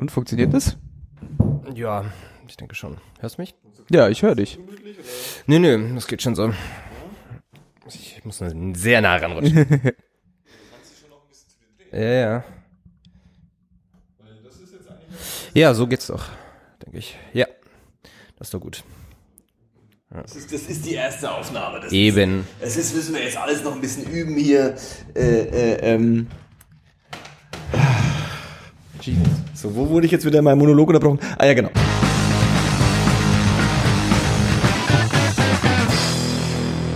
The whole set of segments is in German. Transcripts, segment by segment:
Und funktioniert das? Ja, ich denke schon. Hörst du mich? Ja, ich höre dich. Nö, nö, das geht schon so. Ich muss nur sehr nah ranrutschen. ja, ja. Ja, so geht's doch, denke ich. Ja, das ist doch gut. Das ist, das ist die erste Aufnahme. Das Eben. Ist, das ist, müssen wir jetzt alles noch ein bisschen üben hier. Äh, äh, ähm. So, wo wurde ich jetzt wieder in meinem Monolog unterbrochen? Ah ja, genau.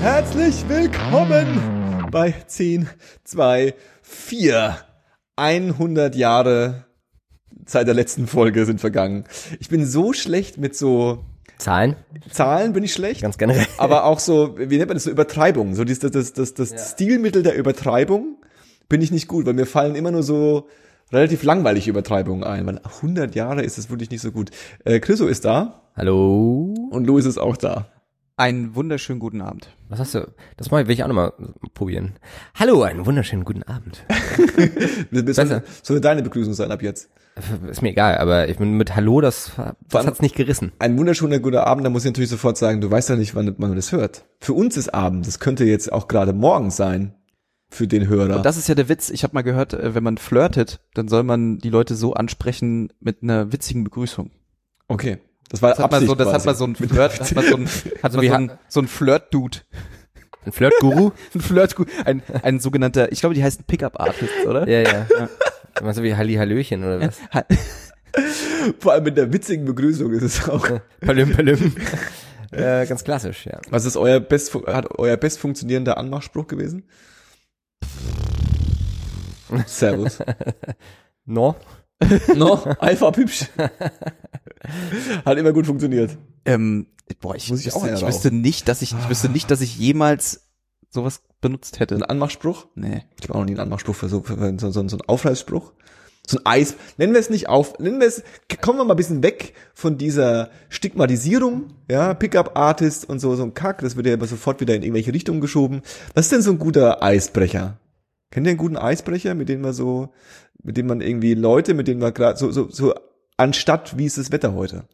Herzlich willkommen bei 10, 2, 4. 100 Jahre seit der letzten Folge sind vergangen. Ich bin so schlecht mit so Zahlen? Zahlen bin ich schlecht. Ganz generell. Aber auch so, wie nennt man das so, Übertreibung. So das, das, das, das Stilmittel der Übertreibung bin ich nicht gut, weil mir fallen immer nur so relativ langweilige Übertreibungen ein. Weil 100 Jahre ist das wirklich nicht so gut. Äh, Chriso ist da Hallo? und Louis ist auch da. Einen wunderschönen guten Abend. Was hast du? Das mal, will ich auch nochmal probieren. Hallo, einen wunderschönen guten Abend. Besser. soll deine Begrüßung sein ab jetzt. Ist mir egal, aber ich bin mit Hallo, das, das hat's nicht gerissen. Ein wunderschöner guter Abend, da muss ich natürlich sofort sagen, du weißt ja nicht, wann man das hört. Für uns ist Abend, das könnte jetzt auch gerade morgen sein. Für den Hörer. Und das ist ja der Witz. Ich habe mal gehört, äh, wenn man flirtet, dann soll man die Leute so ansprechen mit einer witzigen Begrüßung. okay. Das war Das hat man so, das hat quasi. man so ein Flirt, hat man so ein, hat So man so ein, so ein Flirt-Dude. Ein Flirt-Guru? Ein flirt ein, ein sogenannter, ich glaube, die heißen Pickup-Artist, oder? ja, ja. Meinst du wie Halli Hallöchen oder was? Ha- Vor allem mit der witzigen Begrüßung ist es auch. Palüm, palüm. äh, ganz klassisch, ja. Was ist euer best, hat euer best funktionierender Anmachspruch gewesen? Servus. No? no, einfach hübsch. Hat immer gut funktioniert. Ähm, boah, ich, Muss ich auch wüsste, ich wüsste nicht, dass ich, ich wüsste nicht, dass ich jemals sowas benutzt hätte. Ein Anmachspruch? Nee. Ich habe auch noch nie einen Anmachspruch für so, für so, so, so einen Aufreißspruch. So ein Eis. Nennen wir es nicht auf, nennen wir es, kommen wir mal ein bisschen weg von dieser Stigmatisierung, ja, Pickup Artist und so, so ein Kack, das wird ja immer sofort wieder in irgendwelche Richtungen geschoben. Was ist denn so ein guter Eisbrecher? Kennt ihr einen guten Eisbrecher, mit dem man so, mit dem man irgendwie Leute, mit denen man gerade so, so, so, anstatt, wie ist das Wetter heute?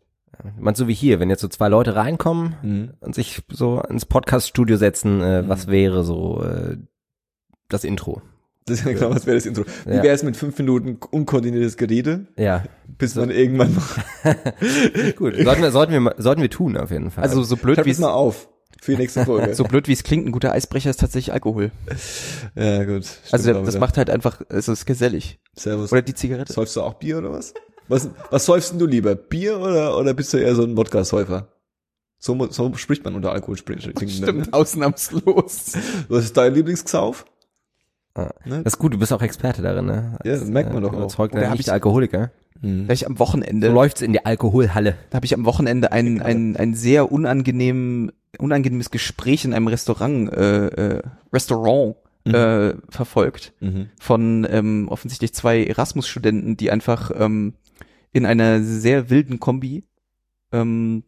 Man so wie hier, wenn jetzt so zwei Leute reinkommen Mhm. und sich so ins Podcast-Studio setzen, äh, was wäre so äh, das Intro? Das ist ja genau, was wäre das Intro? Wie Ja. wäre es mit fünf Minuten unkoordiniertes Gerede, Ja, bis man irgendwann mal, gut. Sollten wir, sollten wir, sollten wir tun auf jeden Fall. Also so blöd wie das es mal auf für die nächste Folge. so blöd wie es klingt, ein guter Eisbrecher ist tatsächlich Alkohol. Ja, gut. Stimmt Also das wieder. macht halt einfach, es ist gesellig. Servus. Oder die Zigarette. Säufst du auch Bier oder was? Was, was säufst denn du lieber? Bier oder, oder bist du eher so ein Wodka-Säufer? So, so spricht man unter Alkohol. Ne? ausnahmslos. Was ist dein Lieblingssauf? Ne? das ist gut, du bist auch Experte darin, ne? Ja, das merkt man doch auch. Überzeugter Da hab ich- Nicht-Alkoholiker. Da hab ich am Wochenende, So läuft's in die Alkoholhalle. da habe ich am Wochenende ein, ein, ein sehr unangenehm, unangenehmes Gespräch in einem Restaurant, äh, äh, Restaurant äh, verfolgt Mhm. von ähm, offensichtlich zwei Erasmus-Studenten, die einfach ähm, in einer sehr wilden Kombi ähm,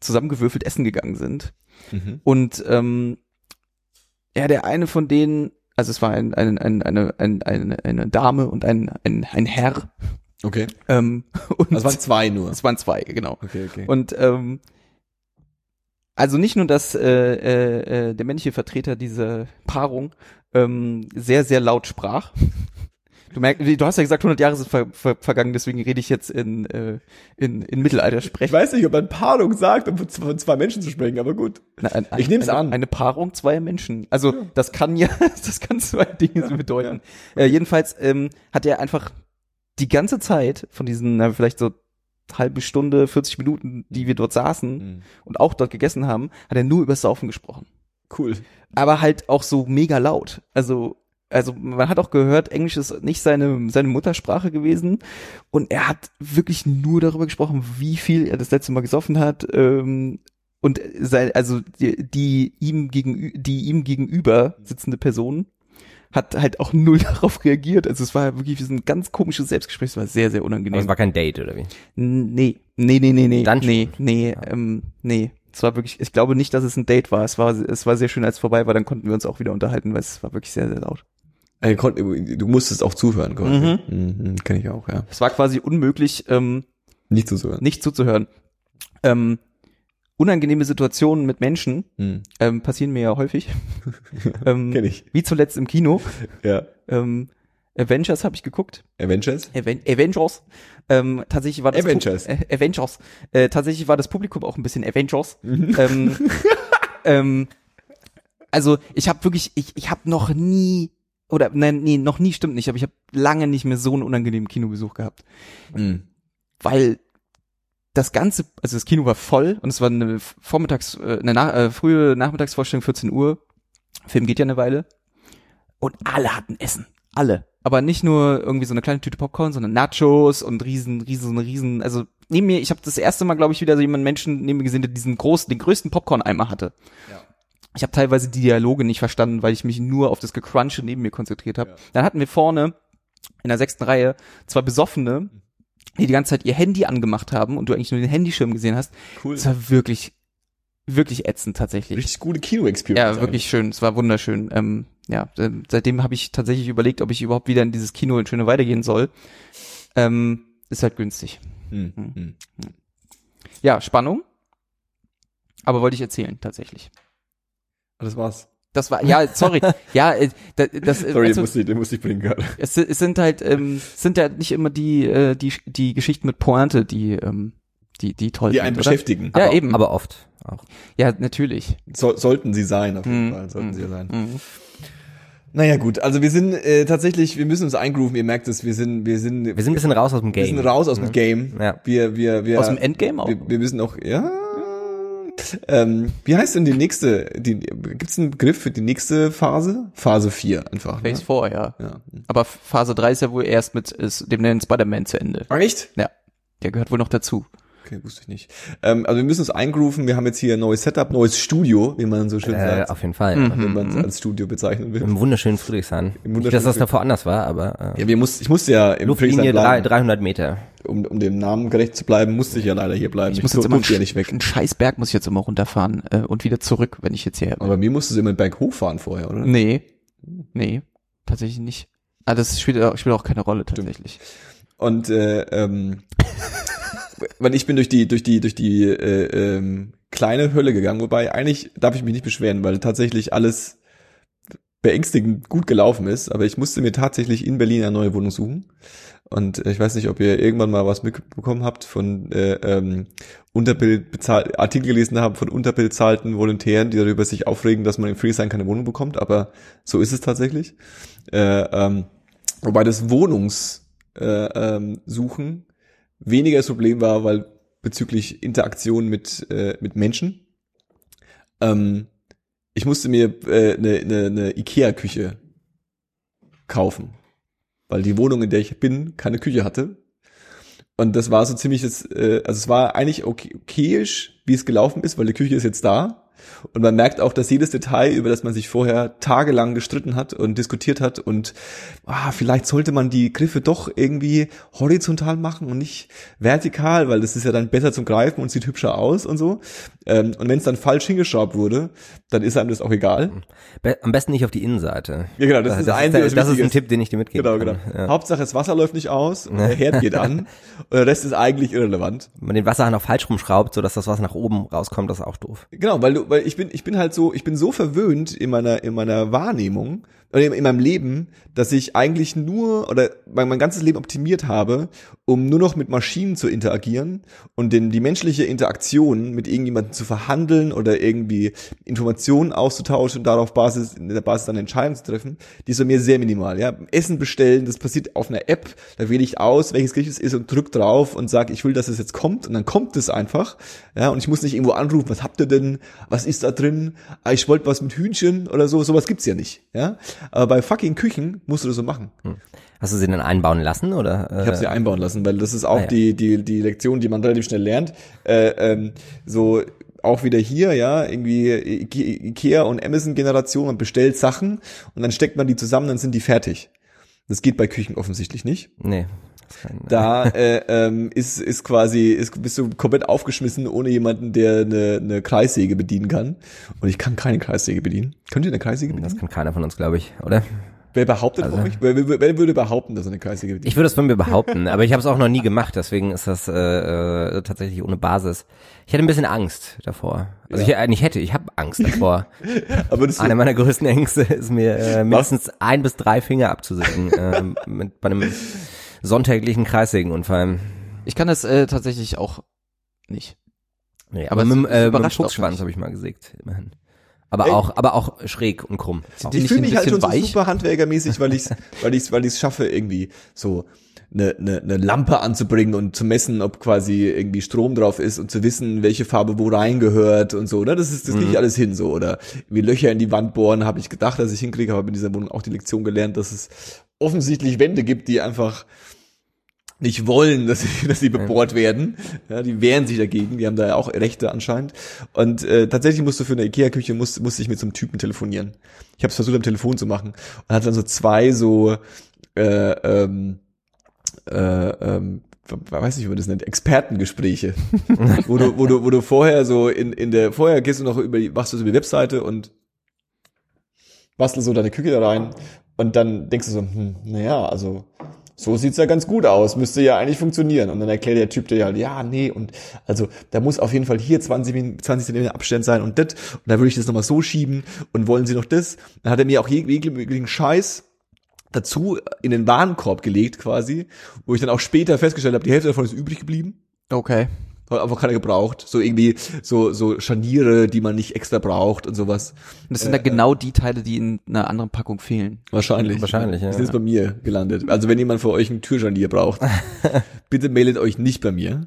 zusammengewürfelt essen gegangen sind. Mhm. Und ähm, ja, der eine von denen, also es war ein, ein, ein, eine, ein, eine, eine Dame und ein, ein, ein Herr. Okay. Ähm, und Das waren zwei nur. es waren zwei, genau. Okay, okay. Und ähm, also nicht nur, dass äh, äh, äh, der männliche Vertreter dieser Paarung ähm, sehr, sehr laut sprach. Du merkst, du hast ja gesagt, 100 Jahre sind ver ver vergangen, deswegen rede ich jetzt in, äh, in, in Mittelalter ich sprechen. weiß nicht, ob man Paarung sagt, um von zwei Menschen zu sprechen, aber gut. Na, ein, Ich nehm's eine, an. Eine Paarung zweier Menschen. Also das kann ja, das kann zwei Dinge bedeuten. Äh, jedenfalls ähm, hat er einfach die ganze Zeit von diesen, na, vielleicht so halbe Stunde, 40 Minuten, die wir dort saßen Mhm. und auch dort gegessen haben, hat er nur über Saufen gesprochen. Cool. Aber halt auch so mega laut. Also also man hat auch gehört, Englisch ist nicht seine, seine Muttersprache gewesen. Und er hat wirklich nur darüber gesprochen, wie viel er das letzte Mal gesoffen hat. Ähm, und sein, also die, die ihm gegenü die ihm gegenüber sitzende Person hat halt auch null darauf reagiert. Also es war wirklich wie so ein ganz komisches Selbstgespräch. Es war sehr, sehr Aber unangenehm. es war kein Date, oder wie? Nee, nee, nee, nee, nee, Dann nee, nee, ähm, nee. Es war wirklich, ich glaube nicht, dass es ein Date war. Es war, es war sehr schön, als es vorbei war, dann konnten wir uns auch wieder unterhalten, weil es war wirklich sehr, sehr laut. Äh, Du musstest auch zuhören, quasi. Mhm. Kenn ich auch, ja. Es war quasi unmöglich, ähm, Nicht zuzuhören. nicht zuzuhören. Ähm, unangenehme Situationen mit Menschen Mhm. ähm, passieren mir ja häufig. ähm, Kenn ich. Wie zuletzt im Kino. Ja. Ähm, Avengers habe ich geguckt. Avengers? Aven Avengers. Ähm, tatsächlich war das Avengers. Äh, Avengers. Äh, tatsächlich war das Publikum auch ein bisschen Avengers. Mhm. ähm, ähm, also ich habe wirklich, ich, ich habe noch nie oder nein, nee, noch nie stimmt nicht, aber ich habe lange nicht mehr so einen unangenehmen Kinobesuch gehabt, Mhm. weil das ganze, also das Kino war voll und es war eine Vormittags, äh, eine nach, äh, frühe Nachmittagsvorstellung, 14 Uhr. Film geht ja eine Weile und alle hatten Essen, alle. Aber nicht nur irgendwie so eine kleine Tüte Popcorn, sondern Nachos und riesen, riesen, riesen. Also neben mir, ich habe das erste Mal, glaube ich, wieder so jemanden Menschen neben mir gesehen, der diesen großen, den größten Popcorn-Eimer hatte. Ich habe teilweise die Dialoge nicht verstanden, weil ich mich nur auf das Gecrunche neben mir konzentriert habe. Dann hatten wir vorne in der sechsten Reihe zwei Besoffene, die die ganze Zeit ihr Handy angemacht haben und du eigentlich nur den Handyschirm gesehen hast. Cool. Es war wirklich, wirklich ätzend tatsächlich. Richtig gute Kino-Experience. Ja, wirklich schön. Es war wunderschön. Ähm, ja, seitdem habe ich tatsächlich überlegt, ob ich überhaupt wieder in dieses Kino in Schöne gehen soll. Ähm, ist halt günstig. Mhm. Mhm. Ja, Spannung. Aber wollte ich erzählen, tatsächlich. Das war's. Das war, ja, sorry. ja, äh, da- das, äh, Sorry, also, den musste ich, den musste ich bringen gerade. es, es sind halt, ähm, es sind ja nicht immer die, äh, die, die Geschichten mit Pointe, die, ähm, die, die toll Die sind, einen oder? beschäftigen. Ja, aber, eben. Aber oft auch. Ja, natürlich. So, sollten sie sein, auf jeden Mhm. Fall. Sollten sie ja sein. Mhm. Naja, gut. Also wir sind äh, tatsächlich, wir müssen uns eingrooven. Ihr merkt es, wir sind, wir sind, Wir sind ein bisschen raus aus dem wir Game. sind raus aus dem Game. Ja. Wir, wir, wir. Aus dem Endgame auch. Wir, wir müssen auch, ja. Ähm, wie heißt denn die nächste, die, gibt's einen Begriff für die nächste Phase? Phase 4 einfach. Ne? Phase 4, ja. Ja. Aber Phase 3 ist ja wohl erst mit ist dem neuen Spider-Man zu Ende. Echt? Ja. Der gehört wohl noch dazu. Okay, wusste ich nicht. Ähm, also wir müssen uns eingrooven. Wir haben jetzt hier ein neues Setup, neues Studio, wie man so schön Äh, sagt. auf jeden Fall. Mhm. wenn man es als Studio bezeichnen will. Im wunderschönen Friedrichshain. Im Nicht, wunderschönen dass das davor anders war, aber äh, Ja, wir muss, ich musste ja im Luftlinie bleiben. 300 Meter. Um, um dem Namen gerecht zu bleiben, musste ich ja leider hier bleiben. Ich muss jetzt immer ja nicht weg. einen scheiß Berg muss ich jetzt immer runterfahren äh, und wieder zurück, wenn ich jetzt bin. Aber mir musstest du immer den Berg hochfahren vorher, oder? Nee. Nee, tatsächlich nicht. Ah, das spielt, auch- spielt auch keine Rolle tatsächlich. Und äh, ähm, weil ich bin durch die durch die durch die äh, ähm, kleine Hölle gegangen, wobei eigentlich darf ich mich nicht beschweren, weil tatsächlich alles beängstigend gut gelaufen ist, aber ich musste mir tatsächlich in Berlin eine neue Wohnung suchen. Und äh, ich weiß nicht, ob ihr irgendwann mal was mitbekommen habt von äh, ähm, Unterbild bezahlt, Artikel gelesen haben von unterbezahlten Volontären, die darüber sich aufregen, dass man in Friedrichshain keine Wohnung bekommt, aber so ist es tatsächlich. Äh, ähm, wobei das Wohnungs äh, ähm, suchen weniger das Problem war, weil bezüglich Interaktion mit äh, mit Menschen. Ähm, ich musste mir äh, eine ne, ne Ikea-Küche kaufen, weil die Wohnung, in der ich bin, keine Küche hatte. Und das war so ziemlich das, äh, also es war eigentlich okay, okayisch, wie es gelaufen ist, weil die Küche ist jetzt da. Und man merkt auch, dass jedes Detail, über das man sich vorher tagelang gestritten hat und diskutiert hat und ah, vielleicht sollte man die Griffe doch irgendwie horizontal machen und nicht vertikal, weil das ist ja dann besser zum Greifen und sieht hübscher aus und so. Ähm, und wenn es dann falsch hingeschraubt wurde, dann ist einem das auch egal. Be am besten nicht auf die Innenseite. Ja, genau, das ist das Einzige, was das ist ein ist. Tipp, den ich dir mitgeben Genau, genau. Ja. Hauptsache das Wasser läuft nicht aus, und der Herd geht an und der Rest ist eigentlich irrelevant. Wenn man den Wasserhahn auch falsch rumschraubt, so dass das Wasser nach oben rauskommt, das ist auch doof. Genau, weil du, weil ich bin, ich bin halt so, ich bin so verwöhnt in meiner, in meiner Wahrnehmung in, in meinem Leben, dass ich eigentlich nur oder mein, mein ganzes Leben optimiert habe, um nur noch mit Maschinen zu interagieren und den, die menschliche Interaktion mit irgendjemandem zu verhandeln oder irgendwie Informationen auszutauschen und darauf Basis, in der Basis dann Entscheidungen zu treffen, die ist bei mir sehr minimal, ja. Essen bestellen, das passiert auf einer App, da wähle ich aus, welches Gericht es ist und drück drauf und sage, ich will, dass es jetzt kommt und dann kommt es einfach, ja, und ich muss nicht irgendwo anrufen, was habt ihr denn, was ist da drin, ah, ich wollte was mit Hühnchen oder so, sowas gibt's ja nicht, ja. Aber bei fucking Küchen musst du das so machen. Hast du sie denn einbauen lassen oder? Äh, Ich habe sie einbauen lassen, weil das ist auch Ah, ja. die, die, die Lektion, die man relativ schnell lernt. Äh, ähm, so auch wieder hier, ja, irgendwie Ike- Ikea und Amazon-Generation, man bestellt Sachen und dann steckt man die zusammen, dann sind die fertig. Das geht bei Küchen offensichtlich nicht. Nee. Kann, Da äh, ähm, ist, ist quasi, ist, bist du komplett aufgeschmissen ohne jemanden, der eine, eine Kreissäge bedienen kann. Und ich kann keine Kreissäge bedienen. Könnt ihr eine Kreissäge bedienen? das kann keiner von uns, glaube ich, oder? Wer behauptet Also- euch? Wer, wer, wer würde behaupten, dass er eine Kreisliga gibt? Ich würde es von mir behaupten, aber ich habe es auch noch nie gemacht, deswegen ist das äh, äh, tatsächlich ohne Basis. Ich hätte ein bisschen Angst davor. Also ich äh, nicht hätte, ich habe Angst davor. Aber das Einer meiner größten Ängste ist mir äh, mindestens ein bis drei Finger abzusägen äh, mit bei einem sonntäglichen Kreissägenunfall. Ich kann das äh, tatsächlich auch nicht. Nee, Aber aber mit, äh, mit dem Fuchsschwanz habe ich mal gesägt, immerhin. Aber Ey. auch, aber auch schräg und krumm. Sind die ich fühle mich halt schon so super handwerkermäßig, weil ich weil ich weil ich es schaffe irgendwie so eine, eine, eine Lampe anzubringen und zu messen, ob quasi irgendwie Strom drauf ist und zu wissen, welche Farbe wo reingehört und so. Ne? Das ist das kriege ich alles hin so oder wie Löcher in die Wand bohren, habe ich gedacht, dass ich hinkriege, aber habe in dieser Wohnung auch die Lektion gelernt, dass es offensichtlich Wände gibt, die einfach nicht wollen, dass sie, dass sie bebohrt werden. Ja, die wehren sich dagegen, die haben da ja auch Rechte anscheinend. Und äh, tatsächlich musst du für eine Ikea-Küche, musste musste ich mit so einem Typen telefonieren. Ich habe es versucht am Telefon zu machen und hatte dann so zwei so äh, ähm, äh, ähm, weiß nicht, wie man das nennt, Expertengespräche, wo du, wo du, wo du vorher so in, in der, vorher gehst du noch über die, machst du so die Webseite und bastelst so deine Küche da rein und dann denkst du so, hm, naja, also so sieht's ja ganz gut aus, müsste ja eigentlich funktionieren. Und dann erklärt der Typ dir halt, ja, nee, und also da muss auf jeden Fall hier 20, Min- 20 Zentimeter Abstand sein und das, und da würde ich das nochmal so schieben und wollen sie noch das? Dann hat er mir auch jeg- jeglichen Scheiß dazu in den Warenkorb gelegt quasi, wo ich dann auch später festgestellt habe, die Hälfte davon ist übrig geblieben. Okay. Hat einfach keiner gebraucht. So irgendwie, so, so Scharniere, die man nicht extra braucht und sowas. Und das sind dann genau die Teile, die in einer anderen Packung fehlen. Wahrscheinlich. Wahrscheinlich, ja. Die sind jetzt bei mir gelandet. Also wenn jemand für euch ein Türscharnier braucht, bitte meldet euch nicht bei mir.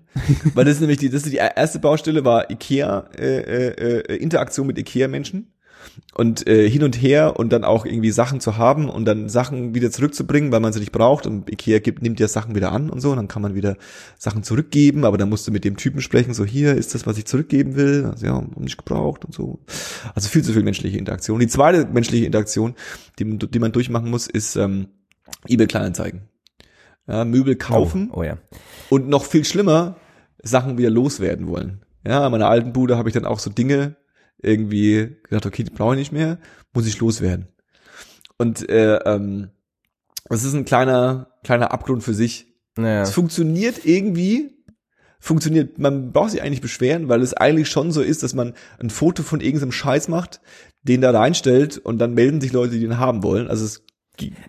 Weil das ist nämlich die, das ist die erste Baustelle war Ikea, äh, äh, äh, Interaktion mit Ikea-Menschen. Und äh, hin und her und dann auch irgendwie Sachen zu haben und dann Sachen wieder zurückzubringen, weil man sie nicht braucht. Und Ikea gibt, nimmt ja Sachen wieder an und so. Und dann kann man wieder Sachen zurückgeben, aber dann musst du mit dem Typen sprechen, so hier ist das, was ich zurückgeben will. Also ja, nicht gebraucht und so. Also viel zu viel menschliche Interaktion. Die zweite menschliche Interaktion, die, man- die man durchmachen muss, ist ähm, eBay Kleinanzeigen. Ja, Möbel kaufen Oh, oh ja. und noch viel schlimmer, Sachen wieder loswerden wollen. Ja, in meiner alten Bude habe ich dann auch so Dinge irgendwie gedacht, okay, die brauche ich nicht mehr, muss ich loswerden. Und äh, ähm, das ist ein kleiner, kleiner Abgrund für sich. Naja. Es funktioniert irgendwie, funktioniert, man braucht sich eigentlich beschweren, weil es eigentlich schon so ist, dass man ein Foto von irgendeinem Scheiß macht, den da reinstellt und dann melden sich Leute, die den haben wollen. Also es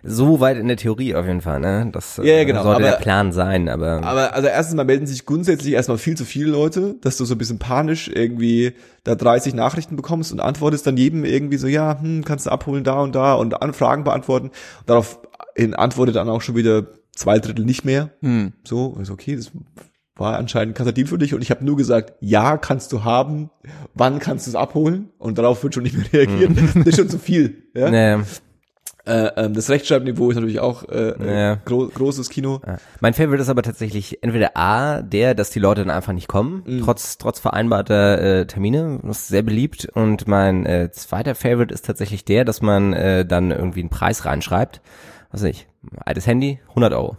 So weit in der Theorie auf jeden Fall, ne? Das Ja, ja, äh, genau, sollte aber- der Plan sein, aber, Aber also erstens mal melden sich grundsätzlich erstmal viel zu viele Leute, dass du so ein bisschen panisch irgendwie da 30 Nachrichten bekommst und antwortest dann jedem irgendwie so, ja, hm, kannst du abholen da und da und Anfragen beantworten. Darauf hin antwortet dann auch schon wieder zwei Drittel nicht mehr. Hm. So, ist okay, das war anscheinend Deal für dich und ich habe nur gesagt, ja, kannst du haben, wann kannst du es abholen? Und darauf wird schon nicht mehr reagiert. Das ist schon zu viel. Ja? naja. Äh, ähm, das Rechtschreibniveau ist natürlich auch äh, Ja. äh, gro großes Kino. Ja. Mein Favorite ist aber tatsächlich entweder A, der, dass die Leute dann einfach nicht kommen, Mhm. trotz, trotz vereinbarter äh, Termine, das ist sehr beliebt. Und mein äh, zweiter Favorite ist tatsächlich der, dass man äh, dann irgendwie einen Preis reinschreibt. Was weiß ich, altes Handy, 100 Euro.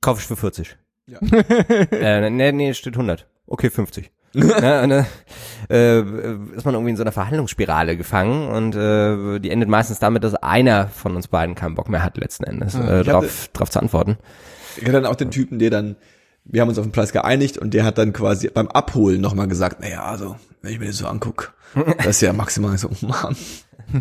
Kaufe ich für 40. Ja. äh, nee, nee, steht 100. Okay, 50. ja, und, äh, äh, ist man irgendwie in so einer Verhandlungsspirale gefangen und äh, die endet meistens damit, dass einer von uns beiden keinen Bock mehr hat letzten Endes äh, Ich drauf, zu antworten. Ich hatte dann auch den Typen, der dann, wir haben uns auf den Preis geeinigt und der hat dann quasi beim Abholen nochmal gesagt, naja, also, wenn ich mir das so anguck, das ist ja maximal so, oh Mann,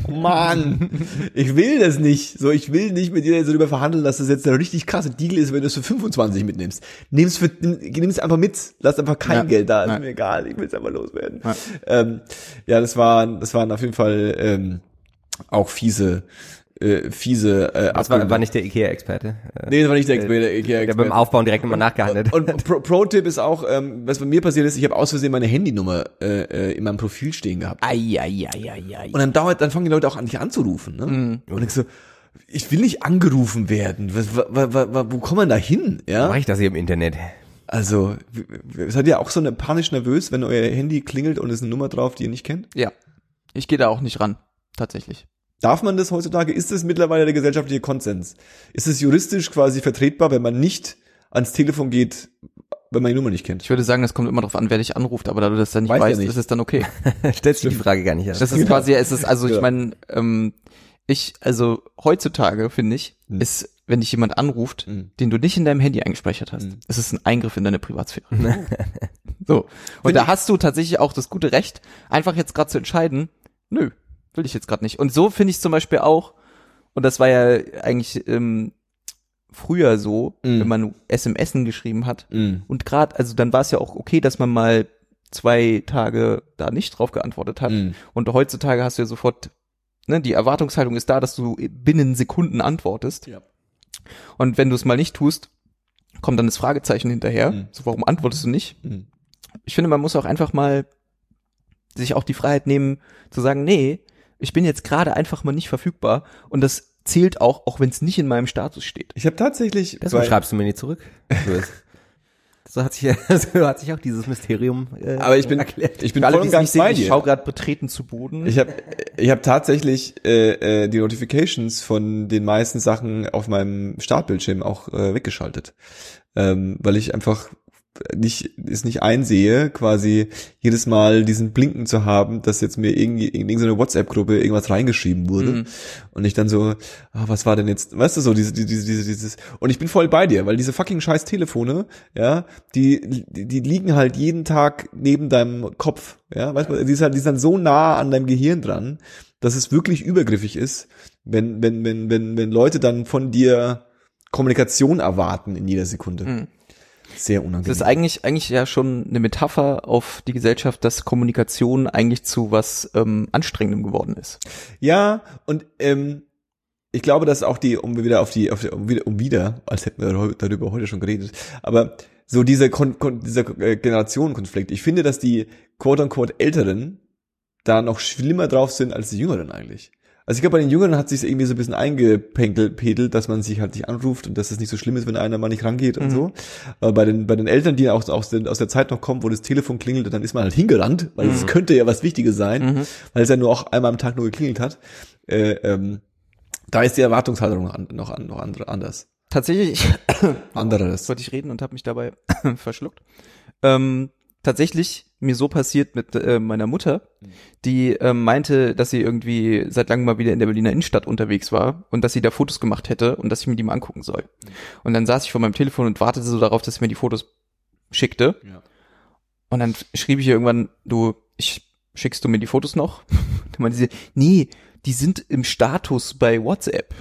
Mann, ich will das nicht. So, ich will nicht mit dir so drüber verhandeln, dass das jetzt der richtig krasse Deal ist, wenn du es für 25 mitnimmst. Nimm's für, nimm, nimm's einfach mit, lass einfach kein Ja. Geld da, ist Ja. mir egal, ich will's einfach loswerden. Ja. Ähm, ja, das waren, das waren auf jeden Fall ähm, auch fiese, äh, fiese äh, Das war, war nicht der Ikea-Experte. Äh, Nee, das war nicht der Experte. der der Experte. beim Aufbauen direkt nochmal nachgehandelt. Und Pro- Pro-Tipp ist auch, ähm, was bei mir passiert ist, ich habe aus Versehen meine Handynummer äh, äh, in meinem Profil stehen gehabt. Ai, ai, ai, ai, ai. Und dann dauert, dann fangen die Leute auch an, dich anzurufen. Ne? Mhm. Und ich so, ich will nicht angerufen werden. Was, wa, wa, wa, wo kommt man da hin? Ja, Mache ich das hier im Internet? also seid ihr auch so eine panisch nervös, wenn euer Handy klingelt und es ist eine Nummer drauf, die ihr nicht kennt? Ja. Ich gehe da auch nicht ran. Tatsächlich. Darf man das heutzutage? Ist es mittlerweile der gesellschaftliche Konsens? Ist es juristisch quasi vertretbar, wenn man nicht ans Telefon geht, wenn man die Nummer nicht kennt? Ich würde sagen, es kommt immer darauf an, wer dich anruft, aber da du das dann nicht Weiß ja weißt, nicht. ist es dann okay. Stellt sich die Frage gar nicht an. Das ist quasi, es ist, also ich Ja. meine, ähm, ich, also heutzutage finde ich, Hm. ist, wenn dich jemand anruft, Hm. den du nicht in deinem Handy eingespeichert hast, Hm. es ist ein Eingriff in deine Privatsphäre. so. Und Find da hast du tatsächlich auch das gute Recht, einfach jetzt gerade zu entscheiden, nö, will ich jetzt gerade nicht. Und so finde ich zum Beispiel auch, und das war ja eigentlich ähm, früher so, Mhm. wenn man SMSen geschrieben hat, Mhm. und gerade, also dann war es ja auch okay, dass man mal zwei Tage da nicht drauf geantwortet hat. Mhm. Und heutzutage hast du ja sofort, ne, die Erwartungshaltung ist da, dass du binnen Sekunden antwortest. Ja. Und wenn du es mal nicht tust, kommt dann das Fragezeichen hinterher. Mhm. So, warum antwortest du nicht? Mhm. Ich finde, man muss auch einfach mal sich auch die Freiheit nehmen, zu sagen, nee, ich bin jetzt gerade einfach mal nicht verfügbar. Und das zählt auch, auch wenn es nicht in meinem Status steht. Ich habe tatsächlich, Deshalb bei- schreibst du mir nie zurück. So hat sich, so hat sich auch dieses Mysterium äh, aber ich bin, erklärt. ich bin alle, voll ganz nicht sehen, ich schaue gerade betreten zu Boden. Ich habe ich hab tatsächlich äh, äh, die Notifications von den meisten Sachen auf meinem Startbildschirm auch äh, weggeschaltet, ähm, weil ich einfach nicht es nicht einsehe, quasi jedes Mal diesen Blinken zu haben, dass jetzt mir irgendwie in irgendeine WhatsApp-Gruppe irgendwas reingeschrieben wurde Mhm. und ich dann so, ah, was war denn jetzt, weißt du so, diese, diese, diese, dieses und ich bin voll bei dir, weil diese fucking scheiß Telefone, ja, die, die, die liegen halt jeden Tag neben deinem Kopf, ja, weißt du, die ist halt, die sind so nah an deinem Gehirn dran, dass es wirklich übergriffig ist, wenn, wenn, wenn, wenn, wenn Leute dann von dir Kommunikation erwarten in jeder Sekunde. Mhm. Sehr Das unangenehm. ist eigentlich, eigentlich ja schon eine Metapher auf die Gesellschaft, dass Kommunikation eigentlich zu was ähm, Anstrengendem geworden ist. Ja, und ähm, ich glaube, dass auch die, um wieder auf die, auf die um, wieder, um wieder, als hätten wir darüber heute schon geredet, aber so dieser, Kon Kon dieser äh, Generationenkonflikt, ich finde, dass die quote-unquote Älteren da noch schlimmer drauf sind als die Jüngeren eigentlich. Also ich glaube, bei den Jüngeren hat sich irgendwie so ein bisschen eingependelt, dass man sich halt nicht anruft und dass es nicht so schlimm ist, wenn einer mal nicht rangeht und Mhm. so. Aber bei den, bei den Eltern, die auch aus, den, aus der Zeit noch kommen, wo das Telefon klingelt, dann ist man halt hingerannt, weil es Mhm. könnte ja was Wichtiges sein Mhm. weil es ja nur auch einmal am Tag nur geklingelt hat. Äh, ähm, da ist die Erwartungshaltung an, noch, an, noch andere, anders. Tatsächlich, Anderes. wollte ich reden und habe mich dabei verschluckt. Ähm, tatsächlich mir so passiert mit äh, meiner Mutter, die ähm, meinte, dass sie irgendwie seit langem mal wieder in der Berliner Innenstadt unterwegs war und dass sie da Fotos gemacht hätte und dass ich mir die mal angucken soll. Und dann saß ich vor meinem Telefon und wartete so darauf, dass sie mir die Fotos schickte. Ja. Und dann schrieb ich ihr irgendwann, du, ich, schickst du mir die Fotos noch? Dann meinte sie, nee, die sind im Status bei WhatsApp.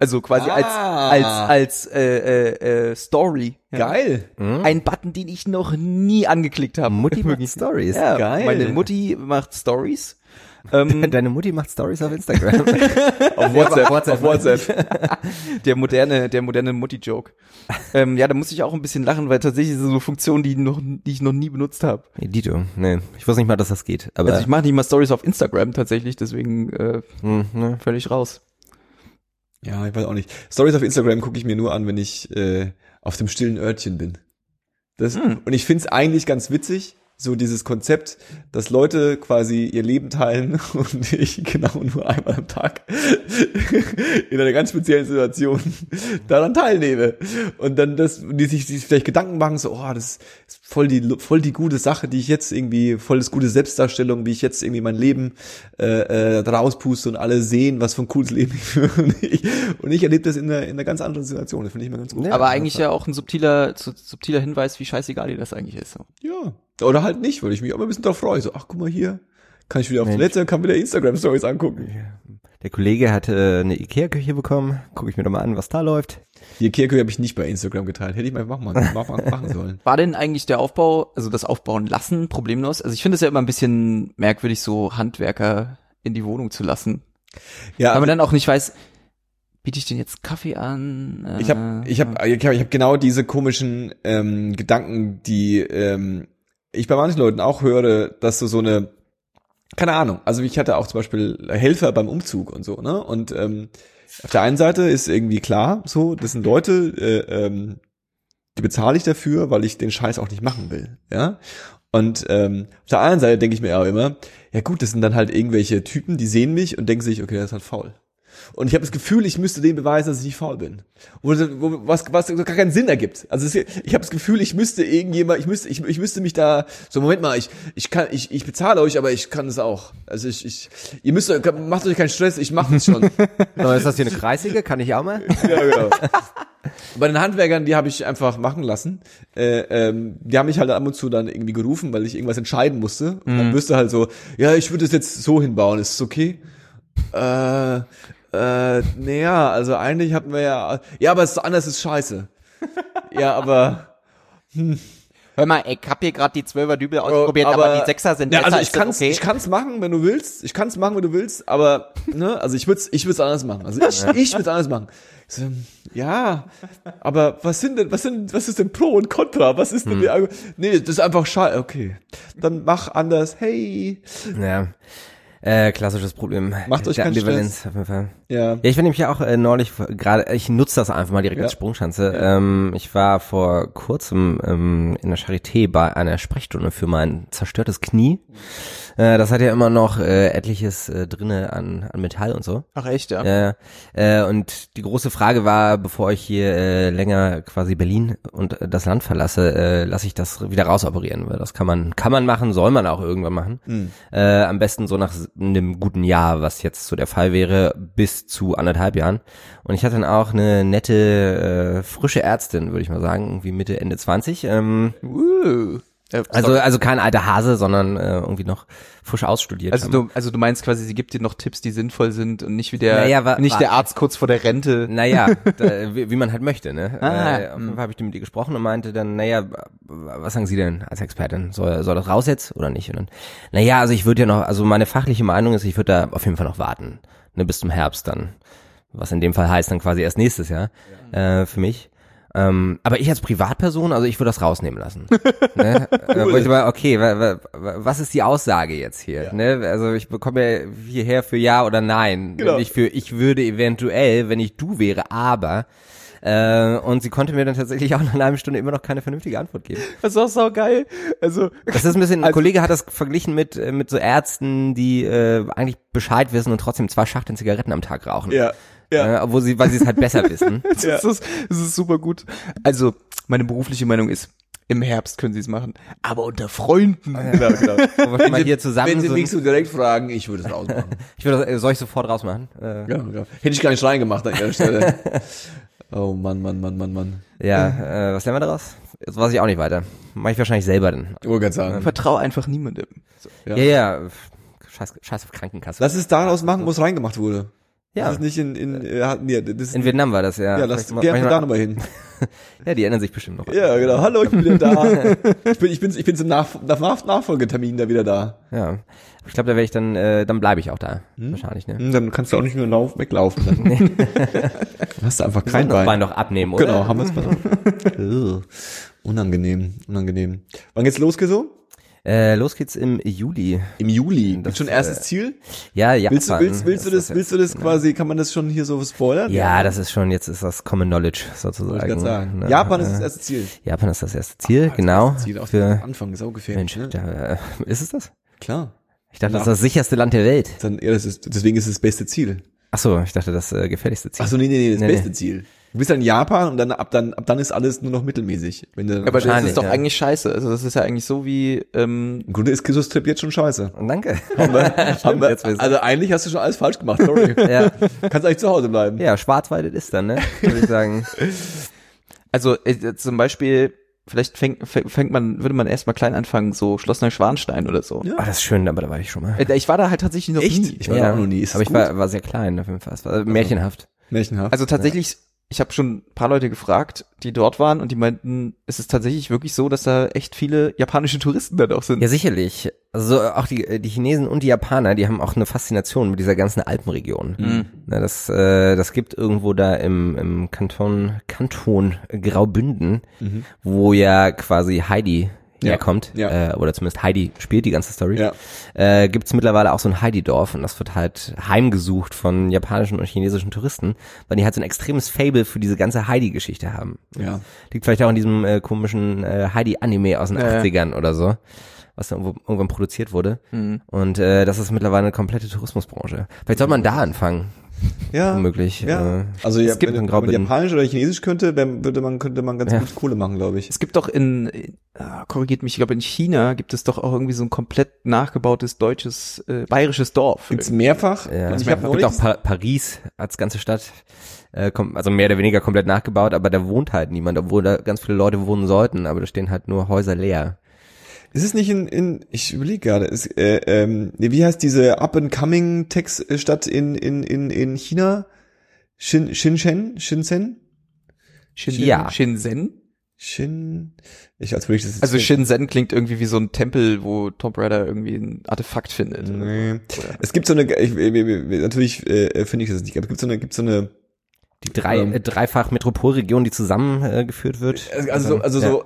Also quasi Ah. als, als, als äh, äh, äh, Story. Ja. Geil. Hm? Ein Button, den ich noch nie angeklickt habe. Mutti macht. Stories. Ja, Geil. Meine Mutti macht Stories. Ähm, Deine Mutti macht Stories auf Instagram. Auf WhatsApp. WhatsApp. auf WhatsApp. der moderne, der moderne Mutti-Joke. ähm, ja, da muss ich auch ein bisschen lachen, weil tatsächlich so eine Funktion, die noch, die ich noch nie benutzt habe. nee, Dito, nee, ich wusste nicht mal, dass das geht. Aber Also ich mache nicht mal Stories auf Instagram tatsächlich, deswegen äh, hm, ne. völlig raus. Ja, ich weiß auch nicht. Stories auf Instagram gucke ich mir nur an, wenn ich äh, auf dem stillen Örtchen bin. Das, Hm. Und ich find's eigentlich ganz witzig, so dieses Konzept, dass Leute quasi ihr Leben teilen und ich genau nur einmal am Tag in einer ganz speziellen Situation daran teilnehme. Und dann das, die sich, die sich vielleicht Gedanken machen, so, oh, das ist voll die, voll die gute Sache, die ich jetzt irgendwie, voll das gute Selbstdarstellung, wie ich jetzt irgendwie mein Leben äh, äh, rauspuste und alle sehen, was für ein cooles Leben ich führe. Und ich, und ich erlebe das in einer, in einer ganz anderen Situation. Das finde ich mal ganz gut. Ja, Aber eigentlich ja auch ein subtiler, su- subtiler Hinweis, wie scheißegal dir das eigentlich ist. Ja. Oder halt nicht, weil ich mich aber ein bisschen drauf freue. So, ach, guck mal hier, kann ich wieder auf Mensch. Toilette, kann wieder Instagram-Stories angucken. Der Kollege hatte eine Ikea-Küche bekommen. Gucke ich mir doch mal an, was da läuft. Die Ikea-Küche habe ich nicht bei Instagram geteilt. Hätte ich mal machen, machen, machen sollen. War denn eigentlich der Aufbau, also das Aufbauen lassen, problemlos? Also ich finde es ja immer ein bisschen merkwürdig, so Handwerker in die Wohnung zu lassen. Ja, Weil man dann auch nicht weiß, biete ich den jetzt Kaffee an? Äh, ich habe ich hab, ich hab, ich hab genau diese komischen ähm, Gedanken, die ähm, ich bei manchen Leuten auch höre, dass du so eine, keine Ahnung, also ich hatte auch zum Beispiel Helfer beim Umzug und so, ne? Und ähm, auf der einen Seite ist irgendwie klar, so, das sind Leute, äh, ähm, die bezahle ich dafür, weil ich den Scheiß auch nicht machen will, ja? Und ähm, auf der anderen Seite denke ich mir auch immer, ja gut, das sind dann halt irgendwelche Typen, die sehen mich und denken sich, okay, der ist halt faul. Und ich habe das Gefühl, ich müsste dem beweisen, dass ich nicht faul bin. Wo, wo, was, was gar keinen Sinn ergibt. Also es, ich habe das Gefühl, ich müsste irgendjemand, ich müsste, ich, ich müsste mich da, so Moment mal, ich, ich kann, ich, ich bezahle euch, aber ich kann es auch. Also ich, ich, ihr müsst, macht euch keinen Stress, ich mache es schon. So, ist das hier eine Kreisige? Kann ich auch mal? ja, genau. Bei den Handwerkern, die habe ich einfach machen lassen. Äh, ähm, die haben mich halt ab und zu dann irgendwie gerufen, weil ich irgendwas entscheiden musste. Und dann wirst du halt so, ja, ich würde es jetzt so hinbauen, ist es okay? Äh, äh, naja, also eigentlich hatten wir ja, ja, aber es ist anders, ist scheiße. ja, aber, Hör mal, ich hab hier gerade die 12er Dübel ausprobiert, aber, die Sechser sind ja, besser. also ich kann's, okay? ich kann's machen, wenn du willst. Ich kann's machen, wenn du willst, aber ne, also ich würd's, ich würd's anders machen. Also ich, ich würd's anders machen. So, ja, aber was sind denn, was sind, was ist denn Pro und Contra? Was ist Hm. denn die Argu- Nee, das ist einfach scheiße. Okay, dann mach anders. Hey, Ja. Äh, klassisches Problem. Macht euch Der keinen Ambivalenz, auf jeden Fall. ja, Ja, ich bin nämlich auch äh, neulich gerade, ich nutze das einfach mal direkt Ja. als Sprungschanze. Ähm, ich war vor kurzem ähm, in der Charité bei einer Sprechstunde für mein zerstörtes Knie. Äh, das hat ja immer noch äh, etliches äh, drinne an, an Metall und so. Ach echt, ja. Ja, äh, und die große Frage war, bevor ich hier äh, länger quasi Berlin und äh, das Land verlasse, äh, lasse ich das wieder rausoperieren, weil das kann man, kann man machen, soll man auch irgendwann machen. Äh, am besten so nach einem guten Jahr, was jetzt so der Fall wäre, bis zu anderthalb Jahren. Und ich hatte dann auch eine nette, äh, frische Ärztin, würde ich mal sagen, irgendwie Mitte, Ende 20. Ähm, Uh. Äh, also, also kein alter Hase, sondern äh, irgendwie noch frisch ausstudiert. Also du, also du meinst quasi, sie gibt dir noch Tipps, die sinnvoll sind und nicht wie der, Naja, wa- nicht wa- der Arzt kurz vor der Rente. Naja, da, wie, wie man halt möchte, ne? Ah, äh, auf jeden Fall habe ich mit ihr gesprochen und meinte dann, naja, was sagen Sie denn als Expertin? Soll, soll das raus jetzt oder nicht? Und dann, naja, also ich würde ja noch, also meine fachliche Meinung ist, ich würde da auf jeden Fall noch warten, ne, bis zum Herbst dann. Was in dem Fall heißt dann quasi erst nächstes Jahr äh, für mich. Ähm, aber ich als Privatperson, also ich würde das rausnehmen lassen. ne? äh, wo ich aber, okay, wa, wa, wa- was ist die Aussage jetzt hier? Ne? Also ich bekomme ja hierher für Ja oder Nein. Genau. Nicht für ich würde eventuell, wenn ich du wäre, aber. Äh, und sie konnte mir dann tatsächlich auch nach einer halben Stunde immer noch keine vernünftige Antwort geben. Das ist auch so geil. Also, Das ist ein bisschen, ein Kollege hat das verglichen mit, äh, mit so Ärzten, die äh, eigentlich Bescheid wissen und trotzdem zwei Schachteln Zigaretten am Tag rauchen. ja, ja. Äh, obwohl sie, weil sie es halt besser wissen. das, ist, das ist super gut. Also, meine berufliche Meinung ist, im Herbst können sie es machen. Aber unter Freunden. Genau, genau. Wo wir mal hier zusammen Wenn Sie so, mich so direkt fragen, ich würde es rausmachen. ich würde, das- soll ich sofort rausmachen? Äh, ja, ja. Hätte ich gar nicht reingemacht an Ihrer Stelle. Oh Mann, Mann, Mann, Mann, Mann. ja, äh, was lernen wir daraus? Jetzt weiß ich auch nicht weiter. Mach ich wahrscheinlich selber dann. Ich wollte gerade sagen. Vertrau einfach niemandem. So. Ja. Ja, ja. Scheiß, scheiß auf Krankenkasse. Lass es daraus machen, wo es reingemacht wurde. Ja. Das ist nicht in, in, äh, nee, das In Vietnam war das, ja. ja, lass, mal- einfach da nochmal hin. Ja, die ändern sich bestimmt noch. Ja, genau. Hallo, ich bin wieder da. Ich bin, ich bin, ich bin zum Nach Nach Nachfolgetermin da wieder da. Ja. Ich glaube, da werde ich dann, äh, dann bleibe ich auch da. Wahrscheinlich, ne? Hm, Dann kannst du auch nicht mehr lauf, weglaufen. Dann. dann hast du einfach kein Das Bein Bein. doch abnehmen, oder? Genau, haben wir es mal. unangenehm, unangenehm. Wann geht's los, so? Äh, los geht's im Juli. Im Juli. Das, Gibt's schon erstes äh, Ziel? Ja, Japan. Willst du, willst, willst du das, willst du das quasi, kann man das schon hier so spoilern? Ja, das ist schon, jetzt ist das Common Knowledge sozusagen. Ich sagen. Ne? Japan ist Äh, das erste Ziel. Japan ist das erste Ziel, genau. Ziel auch für, Anfang ist auch gefährlich. Mensch, ne? da, äh, ist es das? Klar. Ich dachte, das Nach- ist das sicherste Land der Welt. Dann, ja, das ist, deswegen ist es das beste Ziel. Ach so, ich dachte, das äh, gefährlichste Ziel. Ach so, nee, nee, nee, das Nee, beste Ziel. Du bist dann in Japan und dann ab dann ab dann ist alles nur noch mittelmäßig. Wenn du, Aber das ist doch ja. eigentlich scheiße. Also das ist ja eigentlich so wie, ähm, Im Grunde ist Kisos Trip jetzt schon scheiße. Danke. Haben wir, haben wir, also eigentlich hast du schon alles falsch gemacht, sorry. ja, Kannst eigentlich zu Hause bleiben. ja, Schwarzwald ist dann, ne? Würde ich sagen. also äh, zum Beispiel, vielleicht fängt, fängt man, würde man erstmal klein anfangen, so Schloss Neuschwanstein oder so. Ja. Ah, das ist schön, aber da war ich schon mal. Äh, Ich war da halt tatsächlich noch Echt? nie. Ich war da auch noch nie. Ist aber ich war, war sehr klein auf jeden Fall. Es war märchenhaft. Märchenhaft. Also tatsächlich, ich habe schon ein paar Leute gefragt, die dort waren und die meinten, es ist tatsächlich wirklich so, dass da echt viele japanische Touristen dann auch sind. Ja, sicherlich. Also auch die, die Chinesen und die Japaner, die haben auch eine Faszination mit dieser ganzen Alpenregion. Mhm. Na, das, äh, das gibt irgendwo da im, im Kanton, Kanton Graubünden, wo ja quasi Heidi Ja, herkommt, ja. Äh, oder zumindest Heidi spielt die ganze Story, Ja. äh, gibt's mittlerweile auch so ein Heidi-Dorf und das wird halt heimgesucht von japanischen und chinesischen Touristen, weil die halt so ein extremes Fable für diese ganze Heidi-Geschichte haben. Ja. Liegt vielleicht auch in diesem äh, komischen äh, Heidi-Anime aus den Ja, ja. 80ern oder so, was dann irgendwann produziert wurde. Mhm. Und äh, das ist mittlerweile eine komplette Tourismusbranche. Vielleicht sollte man da anfangen. Ja. Möglich. Ja. Äh, Also ja, es gibt wenn, wenn man. Japanisch oder Chinesisch könnte, dann würde man, könnte man ganz Ja. gut Kohle machen, glaube ich. Es gibt doch in, ah, korrigiert mich, ich glaube in China gibt es doch auch irgendwie so ein komplett nachgebautes deutsches, äh, bayerisches Dorf. Gibt's mehrfach. Ja, ich habe gibt auch pa Paris als ganze Stadt, äh, also mehr oder weniger komplett nachgebaut, aber da wohnt halt niemand, obwohl da ganz viele Leute wohnen sollten, aber da stehen halt nur Häuser leer. Ist es nicht in, in ich überlege gerade, ist, äh, ähm, wie heißt diese Up-and-Coming-Tech-Stadt in, in, in, in China? Shin, Shenzhen? Shenzhen? Shenzhen? Ja. Shenzhen? Shin, ich als würde ich das jetzt Also Shenzhen klingt irgendwie wie so ein Tempel, wo Tomb Raider irgendwie ein Artefakt findet. Nee. Oder- Es gibt so eine, ich, ich, ich, natürlich äh, finde ich das nicht, aber es gibt so eine, gibt so eine, Die drei, Ähm. äh, dreifach Metropolregion, die zusammengeführt äh, wird. also, so- also ja. so,